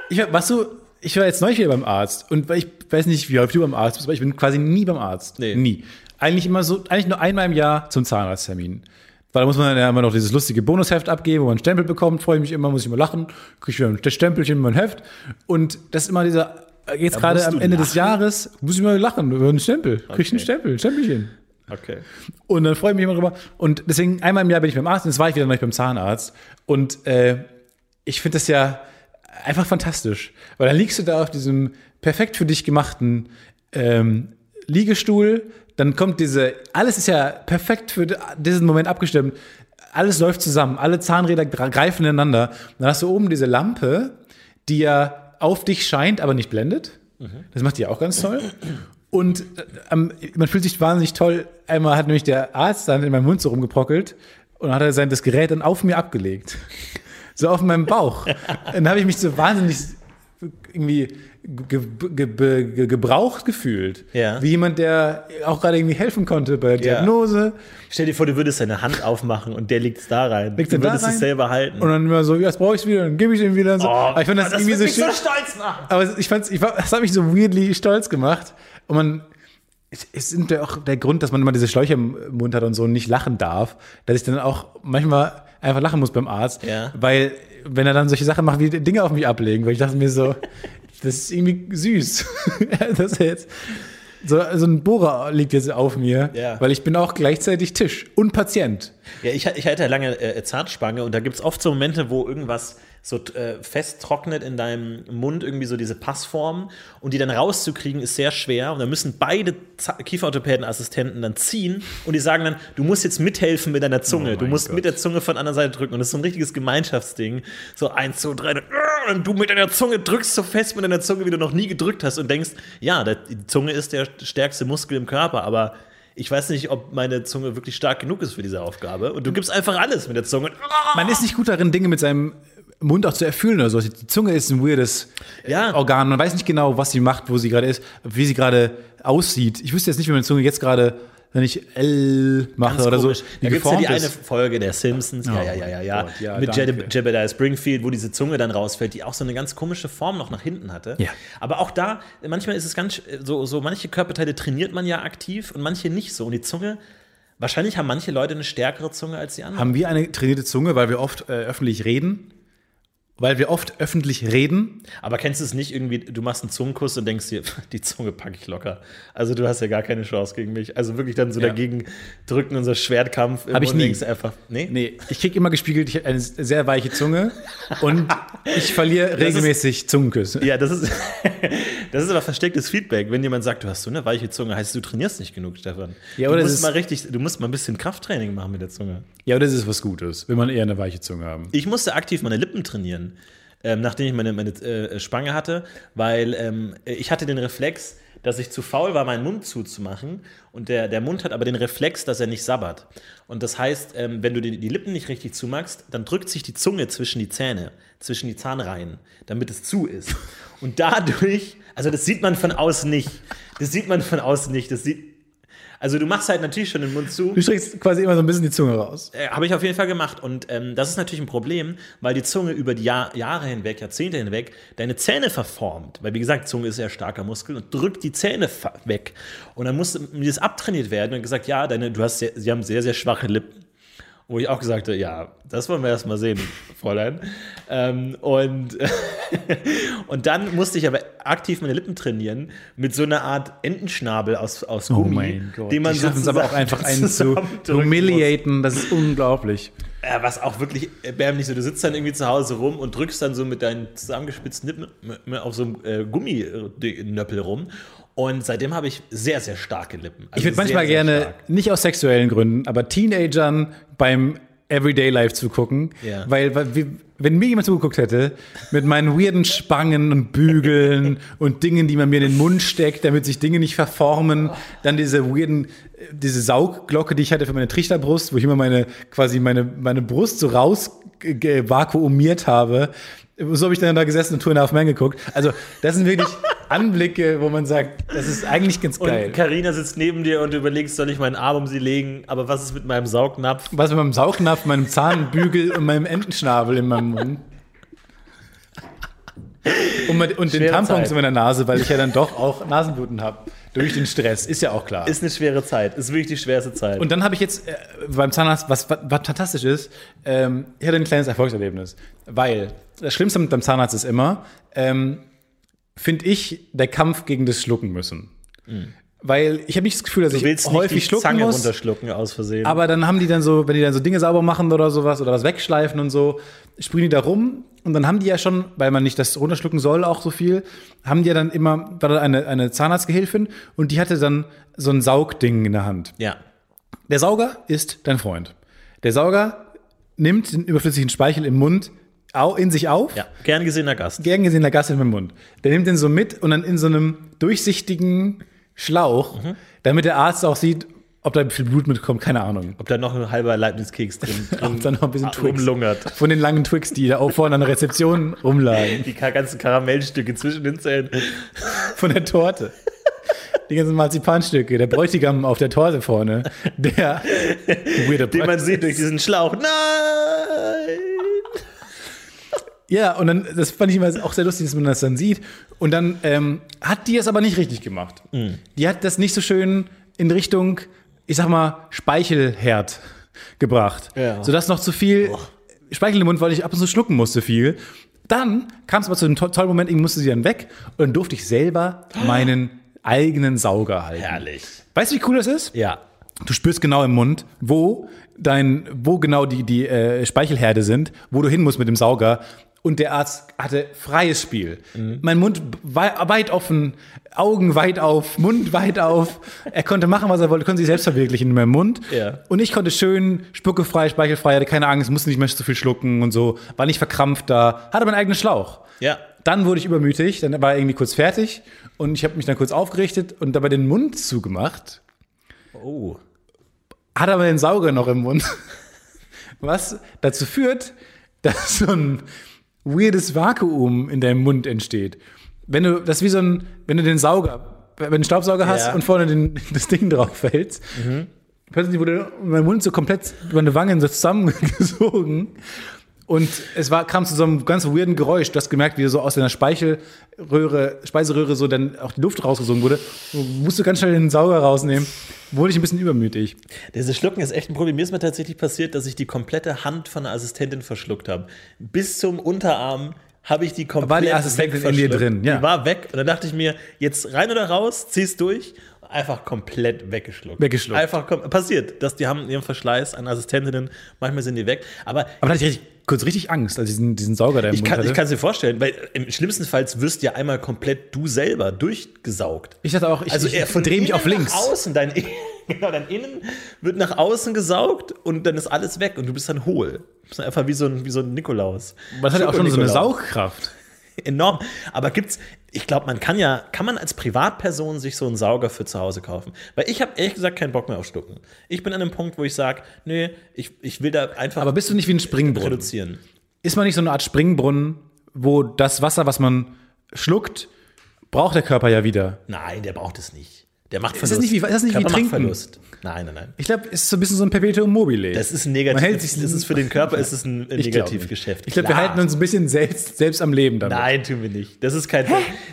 Ich war, warst du, ich war jetzt neulich wieder beim Arzt und ich weiß nicht, wie häufig du beim Arzt bist, aber ich bin quasi nie beim Arzt. Nee. Nie. Eigentlich immer so, eigentlich nur einmal im Jahr zum Zahnarzttermin. Weil da muss man ja immer noch dieses lustige Bonusheft abgeben, wo man einen Stempel bekommt, freue ich mich immer, muss ich immer lachen, kriege ich wieder ein Stempelchen in mein Heft. Und das ist immer dieser, jetzt gerade musst am Ende des lachen? Jahres, muss ich immer lachen über einen Stempel. Krieg ich einen. Stempel, ein Stempelchen. Okay. Und dann freue ich mich immer drüber. Und deswegen, einmal im Jahr bin ich beim Arzt und jetzt war ich wieder neulich beim Zahnarzt. Und äh, ich finde das ja einfach fantastisch. Weil dann liegst du da auf diesem perfekt für dich gemachten ähm, Liegestuhl. Dann kommt diese, alles ist ja perfekt für diesen Moment abgestimmt. Alles läuft zusammen, alle Zahnräder greifen ineinander. Dann hast du oben diese Lampe, die ja auf dich scheint, aber nicht blendet. Das macht die auch ganz toll. Und äh, am- man fühlt sich wahnsinnig toll. Einmal hat nämlich der Arzt dann in meinem Mund so rumgeprockelt und hat er sein das Gerät dann auf mir abgelegt. So auf meinem Bauch. dann habe ich mich so wahnsinnig irgendwie ge ge ge ge gebraucht gefühlt. Ja. Wie jemand, der auch gerade irgendwie helfen konnte bei der Ja. Diagnose. Stell dir vor, du würdest deine Hand aufmachen und der liegt da rein. Legt's du dann da würdest rein? es selber halten. Und dann immer so, ja, jetzt brauche ich wieder, dann gebe ich den wieder. Und so. aber ich fand das, irgendwie so mich so stolz machen. Aber ich fand's, ich war, das hat mich so weirdly stolz gemacht. Und man, es es ist ja auch der Grund, dass man immer diese Schläuche im Mund hat und so nicht lachen darf, dass ich dann auch manchmal einfach lachen muss beim Arzt. Ja. Weil, wenn er dann solche Sachen macht, wie Dinge auf mich ablegen, weil ich dachte mir so, das ist irgendwie süß. dass er jetzt, so, so ein Bohrer liegt jetzt auf mir, Ja. weil ich bin auch gleichzeitig Tisch und Patient. Ja, ich, ich hatte ja lange äh, Zahnspange und da gibt es oft so Momente, wo irgendwas so äh, fest trocknet in deinem Mund, irgendwie so diese Passform. Und die dann rauszukriegen ist sehr schwer. Und dann müssen beide Kieferorthopädenassistenten dann ziehen. Und die sagen dann, du musst jetzt mithelfen mit deiner Zunge, Oh du musst Gott. mit der Zunge von der anderen Seite drücken. Und das ist so ein richtiges Gemeinschaftsding, so eins, zwei, drei, äh, und du mit deiner Zunge drückst so fest mit deiner Zunge, wie du noch nie gedrückt hast. Und denkst, ja, die Zunge ist der stärkste Muskel im Körper, aber ich weiß nicht, ob meine Zunge wirklich stark genug ist für diese Aufgabe. Und du gibst einfach alles mit der Zunge. Man ist nicht gut darin, Dinge mit seinem Mund auch zu erfüllen oder so. Die Zunge ist ein weirdes Ja. Organ. Man weiß nicht genau, was sie macht, wo sie gerade ist, wie sie gerade aussieht. Ich wüsste jetzt nicht, wie meine Zunge jetzt gerade, wenn ich L mache Ganz oder komisch. so, Da gibt es ja die eine ist. Folge der Simpsons, ja, Oh ja, ja, ja, ja, Gott, ja, mit danke. Jebediah Springfield, wo diese Zunge dann rausfällt, die auch so eine ganz komische Form noch nach hinten hatte. Ja. Aber auch da, manchmal ist es ganz, so, so manche Körperteile trainiert man ja aktiv und manche nicht so. Und die Zunge, wahrscheinlich haben manche Leute eine stärkere Zunge als die anderen. Haben wir eine trainierte Zunge, weil wir oft äh, öffentlich reden? Weil wir oft öffentlich reden? Aber kennst du es nicht irgendwie, du machst einen Zungenkuss und denkst dir, die Zunge packe ich locker. Also du hast ja gar keine Chance gegen mich. Also wirklich dann so Ja. dagegen drücken, unser Schwertkampf. im Hab ich nie. du einfach, nee? Nee, ich krieg immer gespiegelt, ich habe eine sehr weiche Zunge und ich verliere regelmäßig Zungenküsse. Ja, das ist, das ist aber verstecktes Feedback. Wenn jemand sagt, du hast so eine weiche Zunge, heißt es, du trainierst nicht genug, Stefan. Ja, du oder musst es ist- mal richtig, du musst mal ein bisschen Krafttraining machen mit der Zunge. Ja, aber das ist was Gutes, will man eher eine weiche Zunge haben. Ich musste aktiv meine Lippen trainieren, ähm, nachdem ich meine, meine äh, Spange hatte, weil ähm, ich hatte den Reflex, dass ich zu faul war, meinen Mund zuzumachen. Und der, der Mund hat aber den Reflex, dass er nicht sabbert. Und das heißt, ähm, wenn du die, die Lippen nicht richtig zumachst, dann drückt sich die Zunge zwischen die Zähne, zwischen die Zahnreihen, damit es zu ist. Und dadurch, also das sieht man von außen nicht. Das sieht man von außen nicht. Das sieht, also du machst halt natürlich schon den Mund zu. Du streckst quasi immer so ein bisschen die Zunge raus. Äh, Habe ich auf jeden Fall gemacht. Und ähm, das ist natürlich ein Problem, weil die Zunge über die Jahr, Jahre hinweg, Jahrzehnte hinweg, deine Zähne verformt. Weil, wie gesagt, Zunge ist ja starker Muskel und drückt die Zähne weg. Und dann musste mir das abtrainiert werden und gesagt, ja, deine, du hast sehr, sie haben sehr, sehr schwache Lippen. Wo ich auch gesagt habe, ja, das wollen wir erst mal sehen, Fräulein. Ähm, und, und dann musste ich aber aktiv meine Lippen trainieren mit so einer Art Entenschnabel aus, aus Gummi, Oh mein Gott. den man die schaffen es aber auch einfach einen zu humiliaten. Das ist unglaublich. Ja, was auch wirklich erbärmlich so. Du sitzt dann irgendwie zu Hause rum und drückst dann so mit deinen zusammengespitzten Lippen auf so einem äh, Gumminöppel rum. Und seitdem habe ich sehr, sehr starke Lippen. Also Ich würde manchmal sehr, sehr gerne, stark. nicht aus sexuellen Gründen, aber Teenagern beim Everyday Life zugucken. Ja. Weil, weil wie- wenn mir jemand zugeguckt hätte, mit meinen weirden Spangen und Bügeln und Dingen, die man mir in den Mund steckt, damit sich Dinge nicht verformen, dann diese weirden, diese Saugglocke, die ich hatte für meine Trichterbrust, wo ich immer meine, quasi meine, meine Brust so raus vakuumiert habe. So habe ich dann da gesessen und Tour Half Man geguckt. Also, das sind wirklich Anblicke, wo man sagt, das ist eigentlich ganz geil. Und Karina sitzt neben dir und du überlegst, soll ich meinen Arm um sie legen, aber was ist mit meinem Saugnapf? Was mit meinem Saugnapf, meinem Zahnbügel und meinem Entenschnabel in meinem Mund. Und, mit, und den Tampons Zeit. in meiner Nase, weil ich ja dann doch auch Nasenbluten habe. Durch den Stress, ist ja auch klar. Ist eine schwere Zeit. Ist wirklich die schwerste Zeit. und dann habe ich jetzt äh, beim Zahnarzt, was, was, was fantastisch ist, ähm, ich hatte ein kleines Erfolgserlebnis. Weil das Schlimmste mit beim Zahnarzt ist immer, ähm, finde ich, der Kampf gegen das Schlucken müssen. Weil ich habe nicht das Gefühl, dass du ich willst häufig nicht die schlucken Zange muss. runterschlucken aus Versehen. Aber dann haben die dann so, wenn die dann so Dinge sauber machen oder sowas oder was wegschleifen und so, sprühen die da rum und dann haben die ja schon, weil man nicht das runterschlucken soll auch so viel, haben die ja dann immer, war da eine, eine Zahnarztgehilfin und die hatte dann so ein Saugding in der Hand. ja. Der Sauger ist dein Freund. Der Sauger nimmt den überflüssigen Speichel im Mund in sich auf, Ja. Gern gesehener Gast. gern gesehener Gast in meinem Mund. Der nimmt den so mit und dann in so einem durchsichtigen Schlauch, damit der Arzt auch sieht, ob da viel Blut mitkommt, keine Ahnung. Ob da noch ein halber Leibniz-Keks drin, drin Ob da noch ein bisschen Twix. rumlungert. Von den langen Twix, die da auch vorne an der Rezeption rumlagen. Die ganzen Karamellstücke zwischen den Zähnen. Von der Torte. Die ganzen Marzipanstücke, der Bräutigam auf der Torte vorne. Der weirde Den man sieht durch diesen Schlauch. Nein! Ja, und dann, das fand ich immer auch sehr lustig, dass man das dann sieht. Und dann ähm, hat die es aber nicht richtig gemacht. Mhm. Die hat das nicht so schön in Richtung, ich sag mal, Speichelherd gebracht. Ja. Sodass noch zu viel Speichel im Mund, weil ich ab und zu schlucken musste viel. Dann kam es aber zu einem to tollen Moment, ich musste sie dann weg und dann durfte ich selber meinen eigenen Sauger halten. Herrlich. Weißt du, wie cool das ist? Ja. Du spürst genau im Mund, wo dein, wo genau die, die äh, Speichelherde sind, wo du hin musst mit dem Sauger. Und der Arzt hatte freies Spiel. Mein Mund wei weit offen, Augen weit auf, Mund weit auf. Er konnte machen, was er wollte, konnte sich selbst verwirklichen in meinem Mund. Ja. Und ich konnte schön spuckefrei, speichelfrei, hatte keine Angst, musste nicht mehr so viel schlucken und so, war nicht verkrampft da, hatte meinen eigenen Schlauch. Ja. Dann wurde ich übermütig, dann war er irgendwie kurz fertig und ich habe mich dann kurz aufgerichtet und dabei den Mund zugemacht Oh. hat aber den Sauger noch im Mund. Was dazu führt, dass so ein weirdes Vakuum in deinem Mund entsteht. Wenn du, das wie so ein, wenn du den Sauger, wenn du einen Staubsauger hast Ja. und vorne den, das Ding drauf hältst, plötzlich wurde mein Mund so komplett über meine Wangen so zusammengesogen. Und es war, kam zu so einem ganz weirden Geräusch. Du hast gemerkt, wie so aus deiner Speichelröhre, Speiseröhre so dann auch die Luft rausgesogen wurde. Du musst du ganz schnell den Sauger rausnehmen. Wurde ich ein bisschen übermütig. Dieses Schlucken ist echt ein Problem. Mir ist mir tatsächlich passiert, dass ich die komplette Hand von einer Assistentin verschluckt habe. Bis zum Unterarm habe ich die komplett War die Assistentin in dir drin, ja. Die war weg und dann dachte ich mir, jetzt rein oder raus, zieh's durch. Einfach komplett weggeschluckt. Weggeschluckt. Einfach passiert, dass die haben ihren Verschleiß an Assistentinnen, manchmal sind die weg. Aber Aber da hatte ich richtig, kurz richtig Angst, als ich diesen, diesen Sauger da im ich Mund kann hatte. ich es dir vorstellen, weil im schlimmsten Fall wirst du ja einmal komplett du selber durchgesaugt. Ich dachte auch, ich, Also ich er von drehe mich auf links. Nach außen, dein, genau, dein Innen wird nach außen gesaugt und dann ist alles weg und du bist dann hohl. Du bist dann einfach wie so ein, wie so ein Nikolaus. Man hat ja auch schon so eine. Saugkraft. Enorm. Aber gibt's, ich glaube, man kann ja, kann man als Privatperson sich so einen Sauger für zu Hause kaufen? Weil ich habe ehrlich gesagt keinen Bock mehr auf Schlucken. Ich bin an einem Punkt, wo ich sage, nee, ich, ich will da einfach Aber bist du nicht wie ein Springbrunnen? reduzieren. Ist man nicht so eine Art Springbrunnen, wo das Wasser, was man schluckt, braucht der Körper ja wieder? Nein, der braucht es nicht. Der macht das Verlust. nicht wie- ist das nicht wie Körper macht Trinken? Verlust. Nein, nein, nein. Ich glaube, es ist so ein bisschen so ein Perpetuum mobile. Das ist ein negativ. Man hält sich- das ist für den Körper ist es ein, glaub Negativgeschäft. Ich glaube, wir Klar. halten uns ein bisschen selbst, selbst am Leben damit. Nein, tun wir nicht. Das ist kein.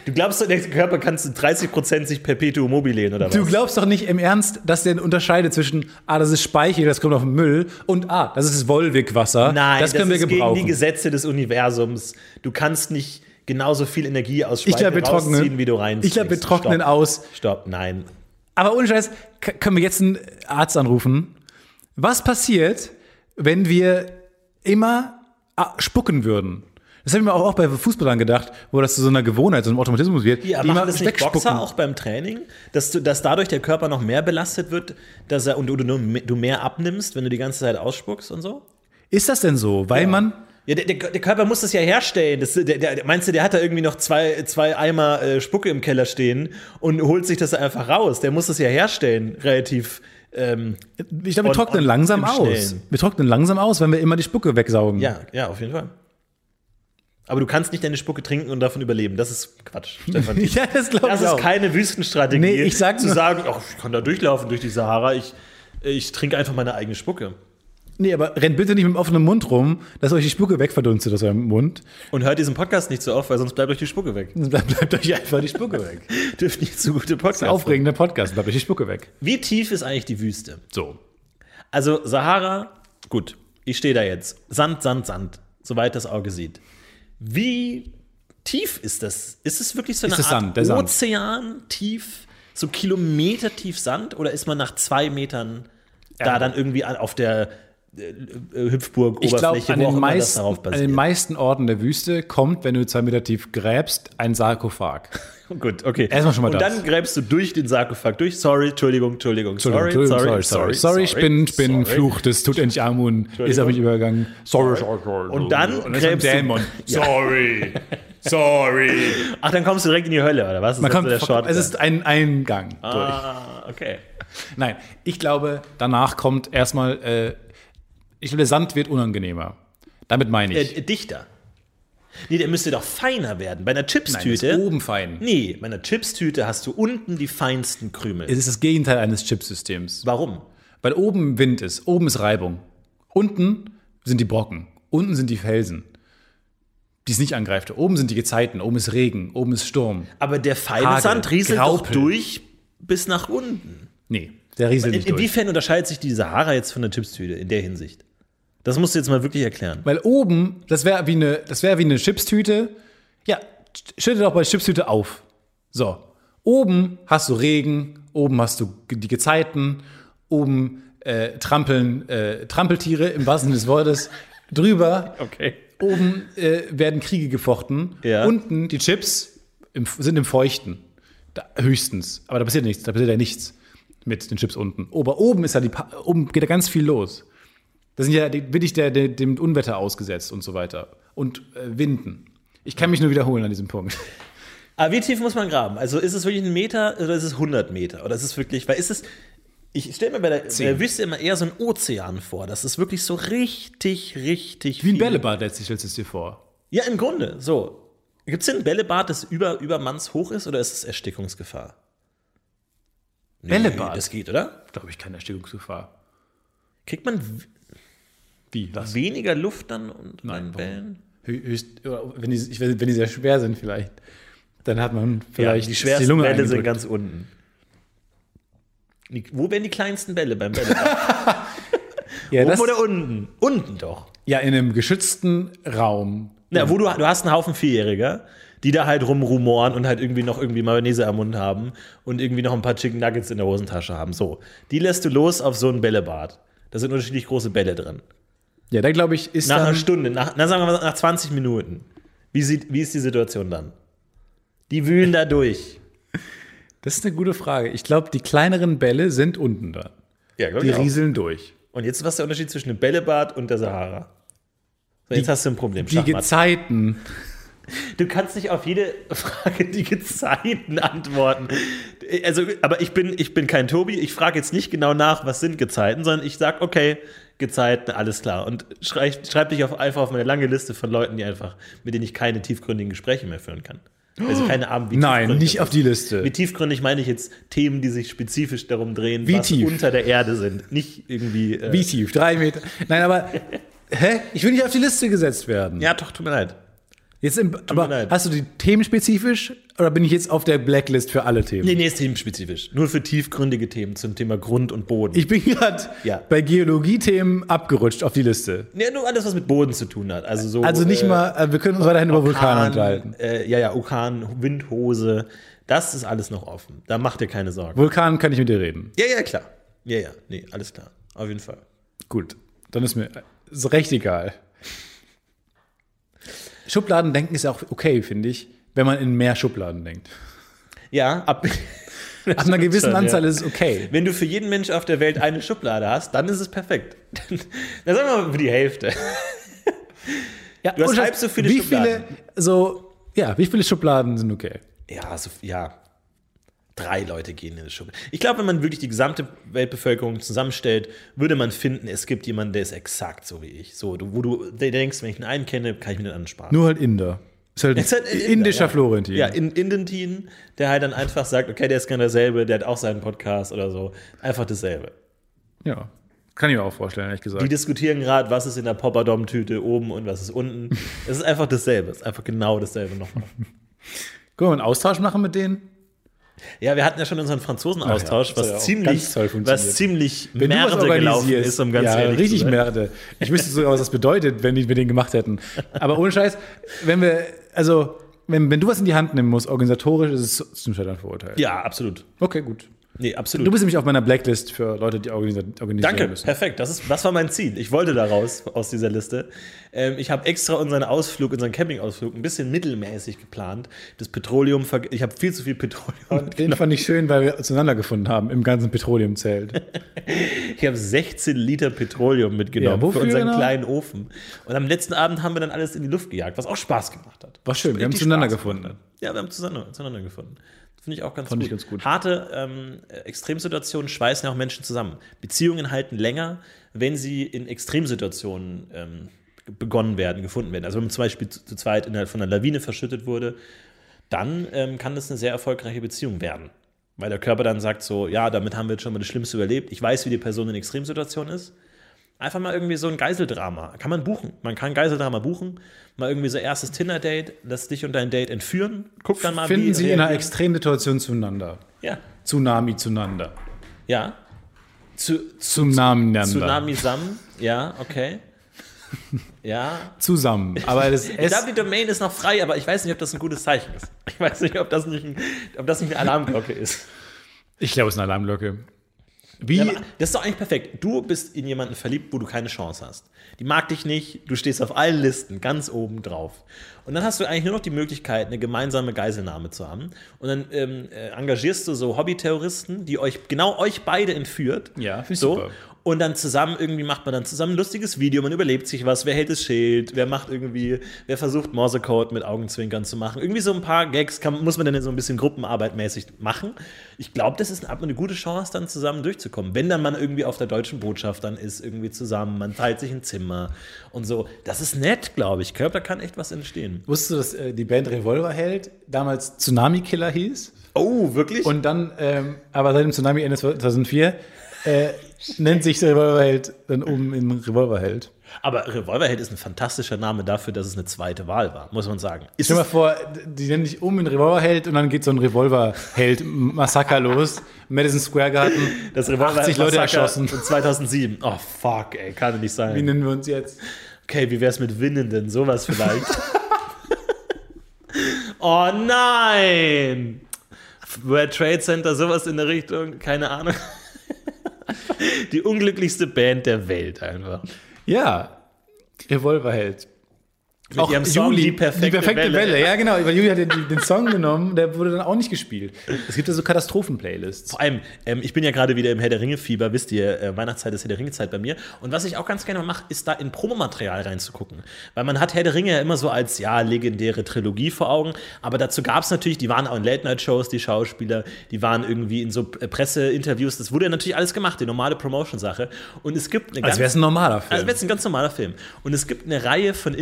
Du glaubst doch, der Körper kannst du 30% sich Perpetuum mobile oder was? Du glaubst doch nicht im Ernst, dass der unterscheidet zwischen, ah, das ist Speichel, das kommt auf den Müll, und ah, das ist Volvic-Wasser, Nein, das können wir ist gebrauchen. gegen die Gesetze des Universums. Du kannst nicht genauso viel Energie aus ich Speichel wir rausziehen, wie du rein. ich glaube, wir trocknen aus. Stopp, nein. Aber ohne Scheiß, können wir jetzt einen Arzt anrufen? Was passiert, wenn wir immer ah, spucken würden? Das habe ich mir auch, bei Fußballern gedacht, wo das zu so einer Gewohnheit, so einem Automatismus wird. Ja, die machen immer das nicht. Boxer auch beim Training, dass, du, dass dadurch der Körper noch mehr belastet wird dass er, und du, du, du mehr abnimmst, wenn du die ganze Zeit ausspuckst und so? Ist das denn so? Weil man, Ja, der, der, der Körper muss das ja herstellen. Das, der, meinst du, der hat da irgendwie noch zwei, zwei Eimer äh, Spucke im Keller stehen und holt sich das einfach raus? Der muss das ja herstellen, relativ. Ähm, ich glaube, wir trocknen langsam aus. Wir trocknen langsam aus, wenn wir immer die Spucke wegsaugen. ja, ja, auf jeden Fall. Aber du kannst nicht deine Spucke trinken und davon überleben. Das ist Quatsch, Stefan. ja das glaube Das ich ist auch. keine Wüstenstrategie. Nee, ich sag zu sagen, ach, ich kann da durchlaufen durch die Sahara. Ich, ich trinke einfach meine eigene Spucke. Nee, aber rennt bitte nicht mit dem offenen Mund rum, dass euch die Spucke wegverdunstet aus eurem Mund. Und hört diesen Podcast nicht so oft, weil sonst bleibt euch die Spucke weg. Bleibt, bleibt euch einfach die Spucke weg. Dürft nicht zu gute Podcasts. Aufregender Podcast, bleibt euch die Spucke weg. Wie tief ist eigentlich die Wüste? So. Also Sahara, gut, ich stehe da jetzt. Sand, Sand, Sand, soweit das Auge sieht. Wie tief ist das? Ist es wirklich so eine Ist Art Sand, der Sand. Ozean tief, so Kilometer tief Sand? Oder ist man nach zwei Metern da Ja. dann irgendwie auf der äh, äh, Hüpfburg, Ich glaube, Oberfläche, an, wo den auch immer das meisten- an den meisten Orten der Wüste kommt, wenn du zwei Meter tief gräbst, ein Sarkophag. Gut, okay. Erstmal schon mal Und das. dann gräbst du durch den Sarkophag durch. Sorry, Entschuldigung, Entschuldigung, sorry, Entschuldigung, sorry, sorry, sorry, sorry, ich bin, ich bin sorry. Fluch des Tutanchamun, ist auf mich übergegangen. Sorry, sorry, sorry. Und dann Und ist gräbst du- Dämon. Sorry, sorry. Ach, dann kommst du direkt in die Hölle, oder was? Das Man ist kommt, so der es ist ein Eingang durch. Ah, okay. Nein, ich glaube, danach kommt erstmal, äh, ich glaube, der Sand wird unangenehmer. Damit meine ich. Äh, dichter. Nee, der müsste doch feiner werden. Bei einer Nein, Chipstüte. ist oben fein. Nee, bei einer Chipstüte hast du unten die feinsten Krümel. Es ist das Gegenteil eines Chipsystems. Warum? Weil oben Wind ist, oben ist Reibung. Unten sind die Brocken, unten sind die Felsen, die es nicht angreift. Oben sind die Gezeiten, oben ist Regen, oben ist Sturm. Aber der feine Hagel, Sand rieselt doch Graupel. durch bis nach unten. Nee, der rieselt In, inwiefern unterscheidet sich die Sahara jetzt von der Chipstüte in der Hinsicht? Das musst du jetzt mal wirklich erklären. Weil oben, das wäre wie eine, das wäre wie eine Chipstüte. Ja, dir doch bei Chipstüte auf. So. Oben hast du Regen, oben hast du die Gezeiten, oben äh, trampeln äh, Trampeltiere im wahrsten Sinne des Wortes. Drüber, Okay. oben äh, werden Kriege gefochten. Ja. Unten die Chips im, sind im Feuchten. Da, höchstens. Aber da passiert nichts. Da passiert ja nichts mit den Chips unten. Aber oben ist ja die, Pa- oben geht ja ganz viel los. Da sind ja die- wirklich der, der, dem Unwetter ausgesetzt und so weiter. Und äh, Winden. Ich kann mich nur wiederholen an diesem Punkt. Aber wie tief muss man graben? Also ist es wirklich ein Meter oder ist es 100 Meter? Oder ist es wirklich, weil ist es, ich stelle mir bei der, bei der Wüste immer eher so ein Ozean vor. Das ist wirklich so richtig, richtig Wie ein viel. Bällebad letztlich stellst du es dir vor. Ja, im Grunde, so. Gibt es denn ein Bällebad, das über, über Manns hoch ist oder ist es Erstickungsgefahr? Nee, Bällebad? Das geht, oder? Glaube ich, keine Erstickungsgefahr. Kriegt man Wie? Was? weniger Luft dann und Nein, Bällen? Hö- Höchst, wenn, die, ich weiß, wenn die sehr schwer sind vielleicht. Dann hat man vielleicht die ist schwersten Lunge Bälle sind ganz unten. Die, wo werden die kleinsten Bälle beim Bällebad? ja, Oben das, oder unten? Unten doch. ja, in einem geschützten Raum. Na, wo du, du hast einen Haufen Vierjähriger, die da halt rumrumoren und halt irgendwie noch irgendwie Mayonnaise am Mund haben und irgendwie noch ein paar Chicken Nuggets in der Hosentasche haben. So, die lässt du los auf so ein Bällebad. Da sind unterschiedlich große Bälle drin. Ja, da glaube ich, ist Nach einer Stunde, nach, na, sagen wir mal nach 20 Minuten. Wie, sieht, wie ist die Situation dann? Die wühlen da durch. Das ist eine gute Frage. Ich glaube, die kleineren Bälle sind unten da. Ja, Die auch. rieseln durch. Und jetzt, was ist der Unterschied zwischen dem Bällebad und der Sahara? So, jetzt hast du ein Problem. Die Schachmatt. Gezeiten. Du kannst nicht auf jede Frage die Gezeiten antworten. Also, aber ich bin, ich bin kein Tobi. Ich frage jetzt nicht genau nach, was sind Gezeiten, sondern ich sage, okay, Gezeiten, alles klar. Und schreib, schreib dich auf, einfach auf meine lange Liste von Leuten, die einfach, mit denen ich keine tiefgründigen Gespräche mehr führen kann. Also keine Abend wie Nein, nicht auf die Liste. Mit tiefgründig meine ich jetzt Themen, die sich spezifisch darum drehen, Wie was tief? unter der Erde sind. Nicht irgendwie. Äh, Wie tief? Drei Meter. Nein, aber. Hä? Ich will nicht auf die Liste gesetzt werden. Ja, doch, tut mir leid. Jetzt im, aber hast du die themenspezifisch oder bin ich jetzt auf der Blacklist für alle Themen? Nee, nee, ist themenspezifisch. Nur für tiefgründige Themen zum Thema Grund und Boden. Ich bin gerade Ja. bei Geologie-Themen abgerutscht auf die Liste. Ja, nur alles, was mit Boden zu tun hat. Also, so, Also nicht äh, mal, äh, wir können uns weiterhin über Vulkane unterhalten. Äh, ja, ja, Orkan, Windhose, das ist alles noch offen. Da macht ihr keine Sorgen. Vulkan kann ich mit dir reden. Ja, ja, klar. Ja, ja, nee, alles klar. Auf jeden Fall. Gut, dann ist mir ist recht egal. Schubladendenken ist ja auch okay, finde ich, wenn man in mehr Schubladen denkt. Ja, ab, Ab einer gewissen schon, Anzahl ja. ist es okay. Wenn du für jeden Mensch auf der Welt eine Schublade hast, dann ist es perfekt. Dann sagen wir mal für die Hälfte. Ja, Du hast und halb so viele wie Schubladen. viele, so, ja, wie viele Schubladen sind okay? Ja, so, ja. Drei Leute gehen in eine Schublade. Ich glaube, wenn man wirklich die gesamte Weltbevölkerung zusammenstellt, würde man finden, es gibt jemanden, der ist exakt so wie ich. So, wo du denkst, wenn ich den einen kenne, kann ich mir den anderen sparen. Nur halt Inder. Ist halt, Ist halt ein Inder, indischer ja. Florentin. Ja, in Indentin, der halt dann einfach sagt, okay, der ist genau derselbe, der hat auch seinen Podcast oder so. Einfach dasselbe. ja. Kann ich mir auch vorstellen, ehrlich gesagt. Die diskutieren gerade, was ist in der Popperdom-Tüte oben und was ist unten. Es ist einfach dasselbe. Es ist einfach genau dasselbe nochmal. Können wir einen Austausch machen mit denen? Ja, wir hatten ja schon unseren Franzosen-Austausch, ja, was, ja ziemlich, was ziemlich Merde gelaufen ist, um ganz ja, ehrlich richtig zu sein. Merde. Ich wüsste sogar, was das bedeutet, wenn wir den gemacht hätten. Aber ohne Scheiß, wenn wir, also, wenn, wenn du was in die Hand nehmen musst, organisatorisch, ist es zum Scheitern verurteilt. Ja, absolut. Okay, gut. Nee, absolut. Du bist nämlich auf meiner Blacklist für Leute, die organisi organisieren Danke, müssen. perfekt. Das, ist, das war mein Ziel. Ich wollte da raus aus dieser Liste. Ähm, ich habe extra unseren Ausflug, unseren Campingausflug ein bisschen mittelmäßig geplant. Das Petroleum, ich habe viel zu viel Petroleum. Den fand ich schön, weil wir zueinander gefunden haben im ganzen Petroleumzelt. Ich habe 16 Liter Petroleum mitgenommen Ja, für unseren genau? kleinen Ofen. Und am letzten Abend haben wir dann alles in die Luft gejagt, was auch Spaß gemacht hat. War schön, wir haben zueinander Spaß gefunden. gemacht. Ja, wir haben zueinander, zueinander gefunden. Finde ich auch ganz Fand gut. ich ganz gut. Harte ähm, Extremsituationen schweißen ja auch Menschen zusammen. Beziehungen halten länger, wenn sie in Extremsituationen ähm, begonnen werden, gefunden werden. Also wenn man zum Beispiel zu, zu zweit innerhalb von einer Lawine verschüttet wurde, dann ähm, kann das eine sehr erfolgreiche Beziehung werden. Weil der Körper dann sagt so, ja, damit haben wir jetzt schon mal das Schlimmste überlebt. Ich weiß, wie die Person in Extremsituation ist. Einfach mal irgendwie so ein Geiseldrama. Kann man buchen. Man kann Geiseldrama buchen. Mal irgendwie so erstes Tinder-Date, lass dich und dein Date entführen. Guck dann mal, Finden wie Sie in einer reagieren. Extremsituation zueinander. Ja, Tsunami zueinander. ja. Zu, Tsunami Tsunami Sam. Ja, okay. Ja. Zusammen. Aber das Ich glaube, die Domain ist noch frei, aber ich weiß nicht, ob das ein gutes Zeichen ist. Ich weiß nicht, ob das nicht, ein, ob das nicht eine Alarmglocke ist. ich glaube, es ist eine Alarmglocke. Wie? Ja, das ist doch eigentlich perfekt. Du bist in jemanden verliebt, wo du keine Chance hast. Die mag dich nicht, du stehst auf allen Listen ganz oben drauf. Und dann hast du eigentlich nur noch die Möglichkeit, eine gemeinsame Geiselnahme zu haben. Und dann ähm, äh, engagierst du so Hobbyterroristen, die euch, genau euch beide entführt. Ja, finde so. super. Und dann zusammen irgendwie macht man dann zusammen ein lustiges Video, man überlebt sich was, wer hält das Schild, wer macht irgendwie, wer versucht Morsecode mit Augenzwinkern zu machen. Irgendwie so ein paar Gags kann, muss man dann so ein bisschen gruppenarbeitmäßig machen. Ich glaube, das ist eine, eine gute Chance, dann zusammen durchzukommen. Wenn dann man irgendwie auf der deutschen Botschaft dann ist, irgendwie zusammen, man teilt sich ein Zimmer und so. Das ist nett, glaube ich. Da kann echt was entstehen. Wusstest du, dass äh, die Band Revolverheld damals Tsunami Killer hieß? Oh, wirklich? Und dann, ähm, aber seit dem Tsunami Ende 2004, äh, nennt sich der Revolverheld dann um in Revolverheld. Aber Revolverheld ist ein fantastischer Name dafür, dass es eine zweite Wahl war, muss man sagen. Ist Stell dir mal vor, die nennen sich um in Revolverheld und dann geht so ein Revolverheld-Massaker los. Madison Square Garden, das Revolverheld 80 Leute erschossen. von 2007. Oh, fuck, ey, kann doch nicht sein. Wie nennen wir uns jetzt? Okay, wie wär's mit Winnenden? Sowas vielleicht. oh nein! World Trade Center, sowas in der Richtung, keine Ahnung. Die unglücklichste Band der Welt einfach. Ja, Revolverheld. Mit ihrem Song Die perfekte Welle. Ja, genau. Weil Juli hat den, den Song genommen, der wurde dann auch nicht gespielt. Es gibt ja so Katastrophen-Playlists. Vor allem, ähm, ich bin ja gerade wieder im Herr der Ringe-Fieber, wisst ihr, äh, Weihnachtszeit ist Herr der Ringe-Zeit bei mir. Und was ich auch ganz gerne mache, ist da in Promomaterial reinzugucken. Weil man hat Herr der Ringe ja immer so als, ja, legendäre Trilogie vor Augen. Aber dazu gab es natürlich, die waren auch in Late-Night-Shows, die Schauspieler, die waren irgendwie in so äh, Presseinterviews. Das wurde ja natürlich alles gemacht, die normale Promotion-Sache. Und es gibt eine Als wäre es ein normaler Film. also wäre es ein ganz normaler Film. Und es gibt eine Reihe von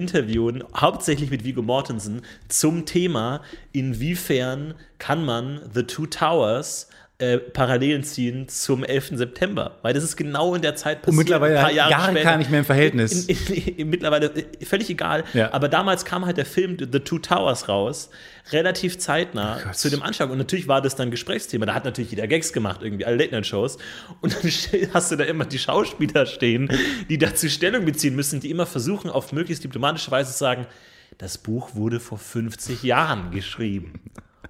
Interviewen, hauptsächlich mit Vigo Mortensen, zum Thema, inwiefern kann man The Two Towers äh, Parallelen ziehen zum 11. September. Weil das ist genau in der Zeit passiert. Und mittlerweile ein paar Jahre gar später. nicht mehr im Verhältnis. In, in, in, mittlerweile äh, völlig egal. Ja. Aber damals kam halt der Film The Two Towers raus, relativ zeitnah Gott. zu dem Anschlag. Und natürlich war das dann Gesprächsthema. Da hat natürlich jeder Gags gemacht, irgendwie alle Late-Night-Shows. Und dann hast du da immer die Schauspieler stehen, die dazu Stellung beziehen müssen, die immer versuchen, auf möglichst diplomatische Weise zu sagen, das Buch wurde vor 50 Jahren geschrieben.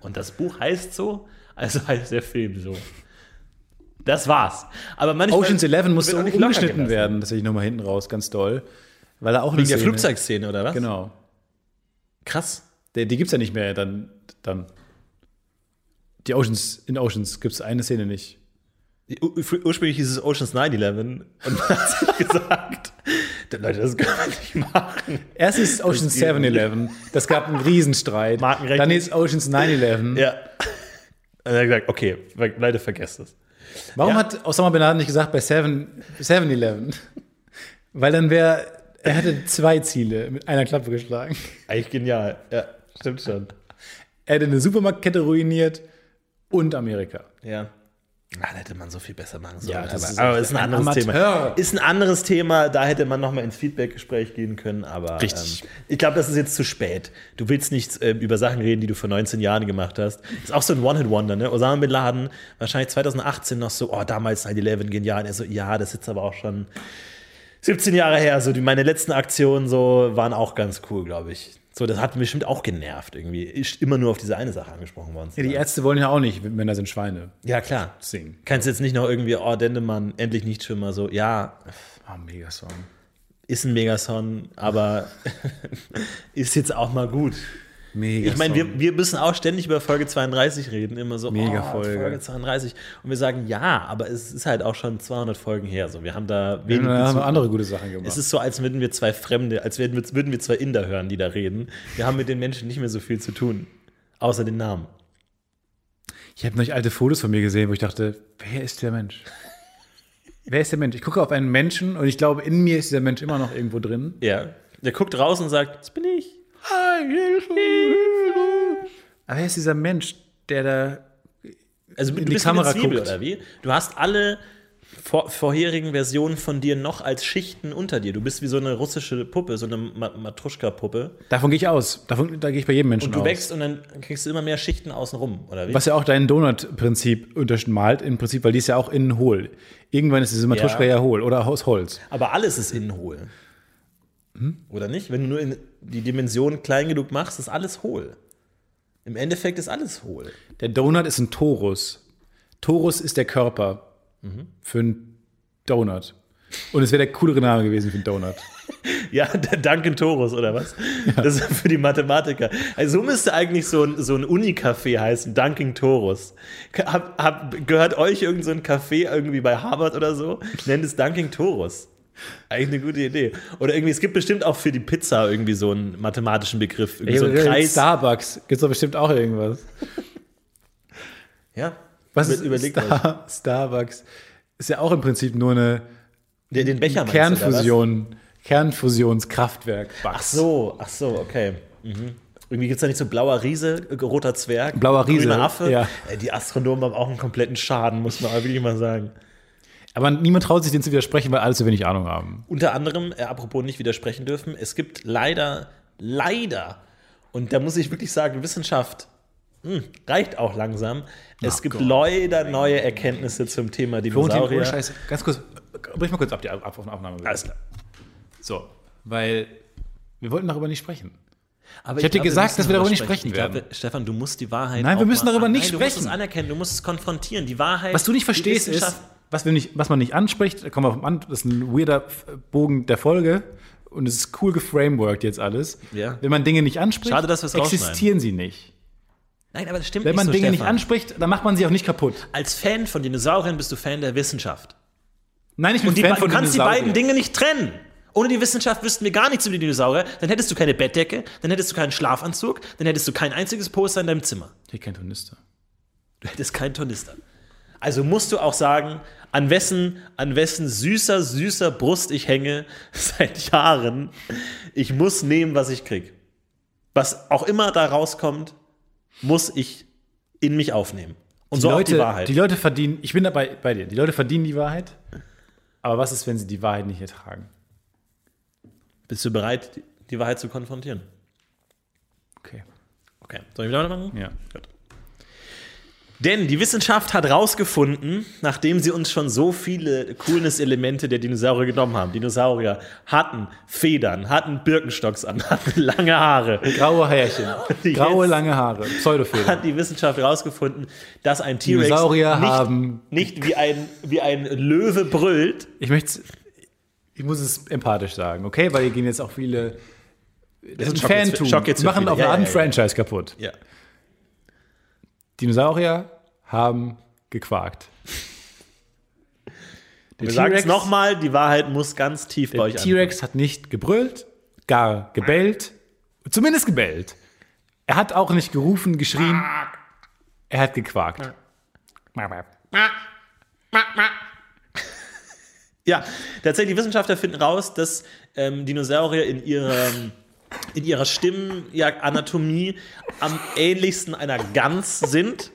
Und das Buch heißt so, also heißt der Film so. Das war's. Aber manchmal Ocean's Eleven musste locker umgeschnitten werden, das sehe ich nochmal hinten raus, ganz doll. Weil er auch Wegen der Szene- Flugzeugszene, oder was? Genau. krass. Die gibt es ja nicht mehr dann. dann. Die Oceans, in Oceans gibt es eine Szene nicht. Ur ursprünglich hieß es Oceans 9-11 und man hat sich gesagt, Leute, das können wir nicht machen. Erst ist Oceans 7-11, das gab einen Riesenstreit. Dann ist Oceans 9-11. Ja. Und er hat gesagt, okay, Leute, vergesst es. Warum Ja. hat Osama Bin Laden nicht gesagt bei 7 7-11? Weil dann wäre, er hatte zwei Ziele mit einer Klappe geschlagen. Eigentlich genial. Ja, stimmt schon. Er hätte eine Supermarktkette ruiniert und Amerika. Ja. Na, da hätte man so viel besser machen sollen. Ja, das aber, ist aber ist ein ein anderes Amateur. Thema. Ist ein anderes Thema, da hätte man nochmal ins Feedback-Gespräch gehen können, aber Richtig. Ähm, ich glaube, das ist jetzt zu spät. Du willst nicht ähm, über Sachen reden, die du vor 19 Jahren gemacht hast. Ist auch so ein One-Hit-Wonder, ne? Osama Bin Laden, wahrscheinlich 2018 noch so, oh, damals 9-11 genial. Und er so, ja, das ist jetzt aber auch schon 17 Jahre her. So, die, meine letzten Aktionen so waren auch ganz cool, glaube ich. So, das hat mich bestimmt auch genervt irgendwie. Ist immer nur auf diese eine Sache angesprochen worden. Ja, die. Ärzte wollen ja auch nicht, Männer sind Schweine. Ja, klar. Singen. Kannst jetzt nicht noch irgendwie, oh, Dendemann, endlich nicht Schwimmer, so, ja, Ah, mega Song. ist ein Megason, aber ist jetzt auch mal gut. Mega Ich meine, wir, wir müssen auch ständig über Folge 32 reden, immer so, Mega oh, Folge. Folge 32. Und wir sagen, ja, aber es ist halt auch schon 200 Folgen her, so, wir haben da wir wenig haben Bezug. noch andere gute Sachen gemacht. Es ist so, als würden wir zwei Fremde, als würden wir, würden wir zwei Inder hören, die da reden. Wir haben mit den Menschen nicht mehr so viel zu tun, außer den Namen. ich habe neulich alte Fotos von mir gesehen, wo ich dachte, wer ist der Mensch? wer ist der Mensch? Ich gucke auf einen Menschen und ich glaube, in mir ist dieser Mensch immer noch irgendwo drin. Ja. Der guckt raus und sagt, das bin ich. Hi, Hilfe, Hilfe. Aber wer ist dieser Mensch, der da Also du die bist Kamera guckt. oder wie? Du hast alle vor, vorherigen Versionen von dir noch als Schichten unter dir. Du bist wie so eine russische Puppe, so eine Ma Matruschka-Puppe. Davon gehe ich aus. Davon, da gehe ich bei jedem Menschen Und du aus. wächst und dann kriegst du immer mehr Schichten außenrum, oder wie? Was ja auch dein Donut-Prinzip untermalt, im Prinzip, weil die ist ja auch innen hohl. Irgendwann ist diese Matruschka Ja. ja, hohl oder aus Holz. Aber alles ist innen hohl. Hm? Oder nicht? Wenn du nur in die Dimension klein genug machst, ist alles hohl. Im Endeffekt ist alles hohl. Der Donut ist ein Torus. Torus ist der Körper für einen Donut. Und es wäre der coolere Name gewesen für einen Donut. Ja, der Duncan Torus oder was? Das ist für die Mathematiker. Also so müsste eigentlich so ein, so ein Uni-Café heißen, Duncan Torus. Hab, hab, gehört euch irgend so ein Café irgendwie bei Harvard oder so? Nennt es Duncan Torus. Eigentlich eine gute Idee. Oder irgendwie, es gibt bestimmt auch für die Pizza irgendwie so einen mathematischen Begriff. Irgendwie so ein Ey, Kreis. Starbucks gibt es doch bestimmt auch irgendwas. Ja. Was ist überlegt Star Starbucks? Ist ja auch im Prinzip nur eine Den, den Becher du? Kernfusion, Kernfusionskraftwerk. Ach so, ach so, okay. Mhm. Irgendwie gibt es da nicht so blauer Riese, äh, roter Zwerg, Blauer Riese, grüner Affe. ja. Die Astronomen haben auch einen kompletten Schaden, muss man wirklich mal sagen. Aber niemand traut sich denen zu widersprechen, weil alle zu wenig Ahnung haben. Unter anderem, äh, apropos nicht widersprechen dürfen, es gibt leider, leider, und da muss ich wirklich sagen, Wissenschaft hm, reicht auch langsam. Es gibt leider neue Erkenntnisse zum Thema Florentin, ohne Dinosaurier. Scheiß, ganz kurz, brich mal kurz ab die Ab- Ab- Aufnahme. bitte. Alles klar. So, weil wir wollten darüber nicht sprechen. Aber Ich glaube, gesagt, müssen dass wir darüber nicht sprechen. sprechen Ich glaube, werden. Stefan, du musst die Wahrheit. Nein, wir müssen darüber nicht Nein, Du musst sprechen. es anerkennen, du musst es konfrontieren. Die Wahrheit. Was du nicht verstehst ist, was, wir nicht, was man nicht anspricht, da kommen wir auf an, das ist ein weirder Bogen der Folge und es ist cool geframeworked jetzt alles. Ja. Wenn man Dinge nicht anspricht, Schade, existieren sie nicht. Nein, aber das stimmt Wenn man nicht so, Dinge nicht Stefan. anspricht, dann macht man sie auch nicht kaputt. Als Fan von Dinosauriern bist du Fan der Wissenschaft. Nein, ich bin Und die, Fan du von kannst die beiden Dinge nicht trennen. Ohne die Wissenschaft wüssten wir gar nichts über die Dinosaurier. Dann hättest du keine Bettdecke, dann hättest du keinen Schlafanzug, dann hättest du kein einziges Poster in deinem Zimmer. Ich kein Tornister. Du hättest keinen Tornister. Also musst du auch sagen, an wessen, an wessen süßer, süßer Brust ich hänge seit Jahren. Ich muss nehmen, was ich krieg. Was auch immer da rauskommt, muss ich in mich aufnehmen. Und Die so auch Leute, die Wahrheit. die Leute verdienen, ich bin dabei bei dir, die Leute verdienen die Wahrheit, aber was ist, wenn sie die Wahrheit nicht ertragen? Bist du bereit, die- die Wahrheit zu konfrontieren? Okay. Okay, soll ich wieder weitermachen? Ja. Gut. Denn die Wissenschaft hat rausgefunden, nachdem sie uns schon so viele Coolness-Elemente der Dinosaurier genommen haben. Dinosaurier hatten Federn, hatten Birkenstocks an, hatten lange Haare. Graue Härchen, graue lange Haare, Pseudofeder. Hat die Wissenschaft herausgefunden, dass ein T-Rex Dinosaurier nicht, haben- nicht wie ein, wie ein Löwe brüllt. Ich möchte, ich muss es empathisch sagen, okay? Weil hier gehen jetzt auch viele Das ist ein Fantum. Die machen eine Ja, Art ja, ein ja. Franchise kaputt. Ja. Dinosaurier haben gequakt. Wir sagen es nochmal, die Wahrheit muss ganz tief bei euch. T-Rex hat nicht gebrüllt, gar gebellt. Zumindest gebellt. Er hat auch nicht gerufen, geschrien. Er hat gequakt. Ja, tatsächlich, Wissenschaftler finden raus, dass ähm, Dinosaurier in ihrer, in ihrer Stimmenanatomie am ähnlichsten einer Gans sind,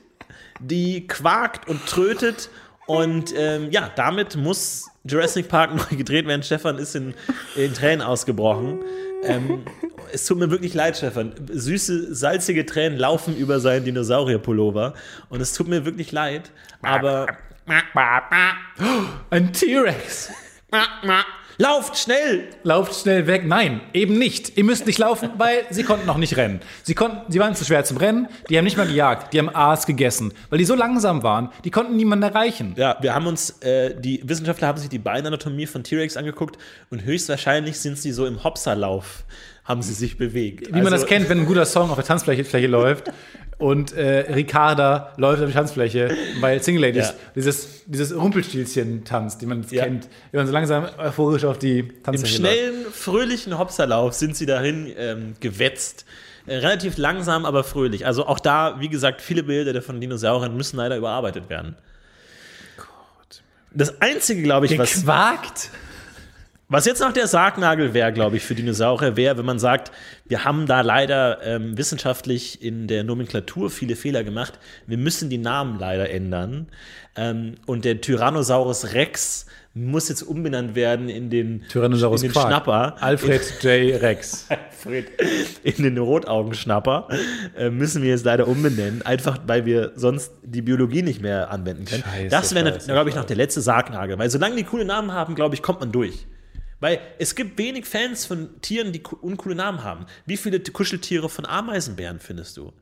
die quakt und trötet. Und ähm, ja, damit muss Jurassic Park neu gedreht werden. Stefan ist in, in Tränen ausgebrochen. Ähm, es tut mir wirklich leid, Stefan. Süße, salzige Tränen laufen über seinen Dinosaurier-Pullover. Und es tut mir wirklich leid. Aber Ein T-Rex. lauft schnell! Lauft schnell weg. Nein, eben nicht. Ihr müsst nicht laufen, weil sie konnten noch nicht rennen. Sie, konnten, sie waren zu schwer zum Rennen. Die haben nicht mal gejagt. Die haben Aas gegessen. Weil die so langsam waren, die konnten niemanden erreichen. Ja, wir haben uns, äh, die Wissenschaftler haben sich die Beinanatomie von T-Rex angeguckt und höchstwahrscheinlich sind sie so im Hopserlauf, haben sie sich bewegt. Also Wie man das kennt, wenn ein guter Song auf der Tanzfläche Fläche läuft und äh, Ricarda läuft auf der Tanzfläche, weil Single Ladies Ja. dieses, dieses Rumpelstilzchen tanzt, die man jetzt Ja. kennt, wie man so langsam euphorisch auf die Im Tanzfläche läuft. schnellen, fröhlichen Hopserlauf sind sie dahin ähm, gewetzt. Äh, relativ langsam, aber fröhlich. Also auch da, wie gesagt, viele Bilder von Dinosauriern müssen leider überarbeitet werden. Das Einzige, glaube ich, was, Gequakt? Was jetzt noch der Sargnagel wäre, glaube ich, für Dinosaurier, wäre, wenn man sagt, wir haben da leider ähm, wissenschaftlich in der Nomenklatur viele Fehler gemacht. Wir müssen die Namen leider ändern. Ähm, und der Tyrannosaurus Rex muss jetzt umbenannt werden in den, Tyrannosaurus in den Quark. Schnapper. Alfred J. Rex. Alfred in den Rotaugenschnapper äh, müssen wir jetzt leider umbenennen, einfach weil wir sonst die Biologie nicht mehr anwenden können. Scheiße, das wäre, scheiße, glaube ich, noch der letzte Sargnagel, weil solange die coole Namen haben, glaube ich, kommt man durch. Weil es gibt wenig Fans von Tieren, die co- uncoole Namen haben. Wie viele Kuscheltiere von Ameisenbären findest du?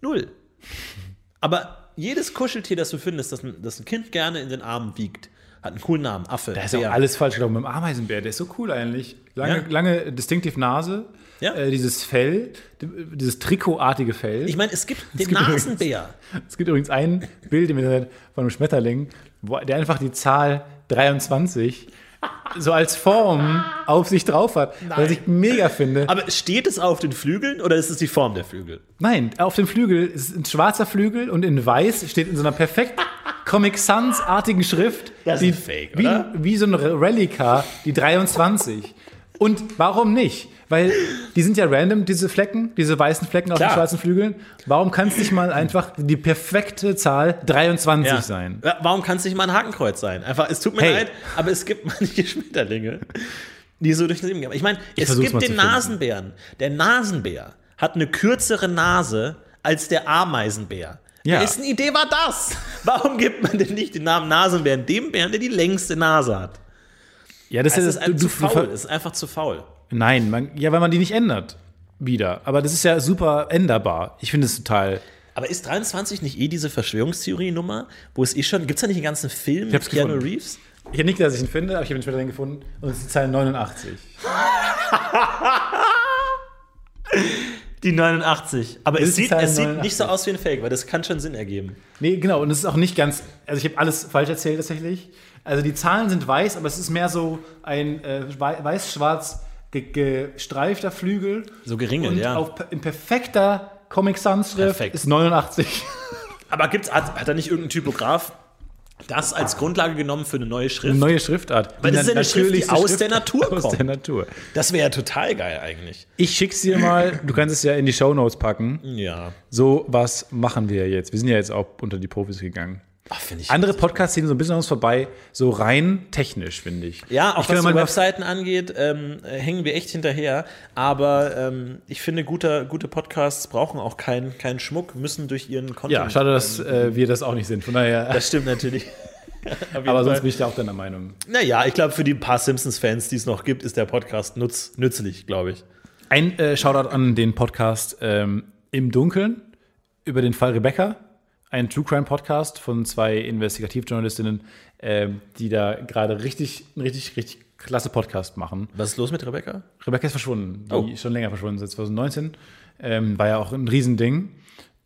Null. Aber jedes Kuscheltier, das du findest, das ein, das ein Kind gerne in den Armen wiegt, hat einen coolen Namen. Affe, Da ist Bär. alles falsch gelaufen mit dem Ameisenbär. Der ist so cool eigentlich. Lange, Ja. lange distinctive Nase. Ja. Äh, dieses Fell, dieses Trikotartige Fell. Ich meine, es gibt den gibt übrigens- Nasenbär. Es gibt übrigens ein Bild im Internet von einem Schmetterling, wo der einfach die Zahl 23 so als Form auf sich drauf hat, was ich mega finde. Aber steht es auf den Flügeln oder ist es die Form der Flügel? Nein, auf dem Flügel ist ein schwarzer Flügel und in weiß steht in so einer perfekt Comic Sans-artigen Schrift, Das die, ist fake, wie, oder? wie so ein Relica, die 23. Und warum nicht? Weil die sind ja random, diese Flecken, diese weißen Flecken auf Klar. den schwarzen Flügeln. Warum kann es nicht mal einfach die perfekte Zahl 23 Ja. sein? Warum kann es nicht mal ein Hakenkreuz sein? Einfach, es tut mir Hey. leid, aber es gibt manche Schmetterlinge, die so durch das Leben gehen. Ich meine, es gibt den. Nasenbären. Der Nasenbär hat eine kürzere Nase als der Ameisenbär. Ja. Wessen Idee war das? Warum gibt man denn nicht den Namen Nasenbären dem Bären, der die längste Nase hat? Ja, das Es ist, ist du, du, faul. ist einfach zu faul. Nein, man, ja, weil man die nicht ändert. Wieder. Aber das ist ja super änderbar. Ich finde es total. Aber ist 23 nicht eh diese Verschwörungstheorie-Nummer, wo es eh schon, gibt es da nicht einen ganzen Film Ich hab's mit Keanu gefunden. Reeves? Ich habe nicht, dass ich ihn finde, aber ich habe ihn später gefunden. Und es ist die Zahl 89. Die 89. Aber es sieht, es sieht 89. nicht so aus wie ein Fake, weil das kann schon Sinn ergeben. Nee, genau. Und es ist auch nicht ganz. Also, ich habe alles falsch erzählt tatsächlich. Also, die Zahlen sind weiß, aber es ist mehr so ein äh, wei- weiß-schwarz gestreifter Flügel. So geringelt, Und ja. auf, in perfekter Comic Sans-Schrift Perfekt. ist 89. Aber gibt's, hat, hat da nicht irgendein Typograf das als Grundlage genommen für eine neue Schrift? Eine neue Schriftart. Weil das ist ja eine Schrift, die aus der Natur Aus kommt. der Natur. Das wäre ja total geil eigentlich. Ich schick's dir mal. Du kannst es ja in die Shownotes packen. Ja. So was machen wir jetzt. Wir sind ja jetzt auch unter die Profis gegangen. Ach. Andere Podcasts ziehen so ein bisschen an uns vorbei, so rein technisch, finde ich. ja, auch ich was mal Webseiten angeht, ähm, äh, hängen wir echt hinterher. Aber ähm, ich finde, guter, gute Podcasts brauchen auch keinen keinen Schmuck, müssen durch ihren Content. Ja, schade, dass äh, wir das auch nicht sind. Von daher. Das stimmt natürlich. Aber sonst bin ich da auch deiner Meinung. Naja, ich glaube, für die paar Simpsons-Fans, die es noch gibt, ist der Podcast nutz, nützlich, glaube ich. Ein äh, Shoutout an den Podcast ähm, Im Dunkeln über den Fall Rebecca. Ein True Crime Podcast von zwei Investigativjournalistinnen, ähm, die da gerade richtig, richtig, richtig klasse Podcast machen. Was ist los mit Rebecca? Rebecca ist verschwunden, die Oh. ist schon länger verschwunden, seit 2019. Ähm, war ja auch ein Riesending.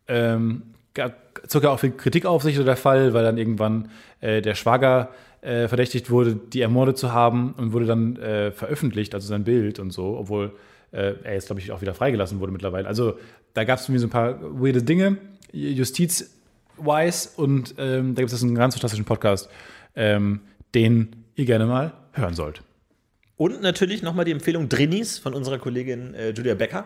Ähm, gab sogar auch viel Kritik auf sich, so der Fall, weil dann irgendwann äh, der Schwager äh, verdächtigt wurde, die ermordet zu haben und wurde dann äh, veröffentlicht, also sein Bild und so, obwohl äh, er jetzt, glaube ich, auch wieder freigelassen wurde mittlerweile. Also da gab es irgendwie so ein paar weirde Dinge, justiz-wise und ähm, da gibt es einen ganz fantastischen Podcast, ähm, den ihr gerne mal hören sollt. Und natürlich nochmal die Empfehlung Drinis von unserer Kollegin äh, Julia Becker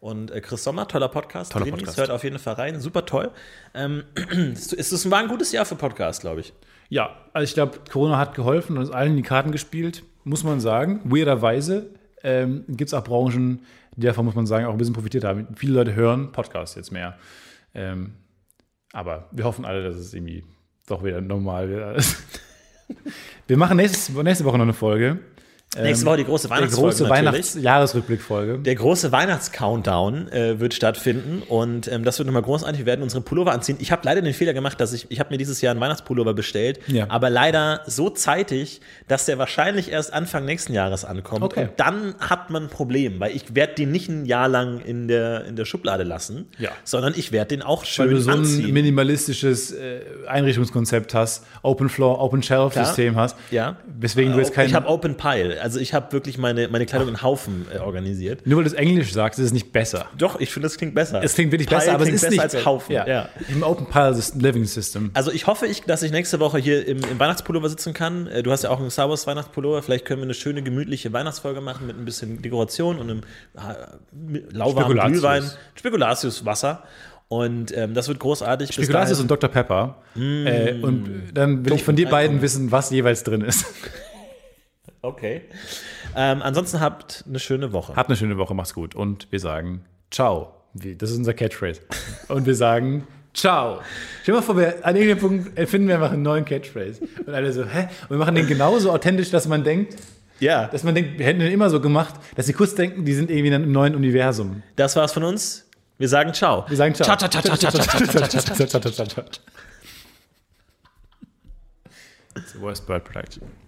und äh, Chris Sommer. Toller Podcast. Toller Drinis, Podcast. hört auf jeden Fall rein. Super toll. Ähm, es ist, war ein gutes Jahr für Podcast, glaube ich. Ja, also ich glaube, Corona hat geholfen und uns allen in die Karten gespielt, muss man sagen. Weirderweise ähm, gibt es auch Branchen, die davon, muss man sagen, auch ein bisschen profitiert haben. Viele Leute hören Podcasts jetzt mehr. Ähm, aber wir hoffen alle, dass es irgendwie doch wieder normal wird. wir machen nächstes, nächste Woche noch eine Folge. Nächste Woche die große Weihnachtsfolge große natürlich. Weihnachts-Jahresrückblick-Folge. Der große Weihnachts-Countdown äh, wird stattfinden und ähm, das wird nochmal großartig. Wir werden unsere Pullover anziehen. Ich habe leider den Fehler gemacht, dass ich, ich habe mir dieses Jahr einen Weihnachtspullover bestellt, Ja. aber leider so zeitig, dass der wahrscheinlich erst Anfang nächsten Jahres ankommt. Okay. Und dann hat man ein Problem, weil ich werde den nicht ein Jahr lang in der, in der Schublade lassen, Ja. sondern ich werde den auch Weil schön du so ein anziehen. minimalistisches äh, Einrichtungskonzept hast, Open Floor, Open Shelf System hast. ja. Weswegen du jetzt kein ich habe Open Pile, also ich habe wirklich meine, meine Kleidung in Haufen äh, organisiert. Nur weil du es Englisch sagst, ist es nicht besser. Doch, ich finde, das klingt besser. Es klingt wirklich Pile besser, aber es ist besser nicht als Haufen. Ja. ja. Im Open Pile Living System. Also ich hoffe, ich, dass ich nächste Woche hier im, im Weihnachtspullover sitzen kann. Äh, Du hast ja auch einen Star Wars Weihnachtspullover. Vielleicht können wir eine schöne, gemütliche Weihnachtsfolge machen mit ein bisschen Dekoration und einem äh, lauwarmen Spekulatius. Glühwein. Spekulatius-Wasser. Und ähm, das wird großartig. Spekulatius und Dr. Pepper. Äh, und dann will ich von dir beiden wissen, was jeweils drin ist. Okay. Ähm, ansonsten habt eine schöne Woche. Habt eine schöne Woche, macht's gut. Und wir sagen Ciao. Das ist unser Catchphrase. Und wir sagen Ciao. Stell dir mal vor, wir an irgendeinem Punkt erfinden wir einfach einen neuen Catchphrase. Und alle so, hä? Und wir machen den genauso authentisch, dass man denkt, ja. dass man denkt, wir hätten den immer so gemacht, dass sie kurz denken, die sind irgendwie in einem neuen Universum. Das war's von uns. Wir sagen Ciao. Wir sagen Ciao. Ciao, ciao, ciao, ciao, ciao, ciao, ciao, ciao, Ciao. Ciao. Ciao. Ciao. Ciao. Ciao. Ciao. Ciao. Ciao. Ciao. Ciao. Ciao. Ciao. Ciao. Ciao. Ciao. Ciao. C. C. C. It's a worst bird production.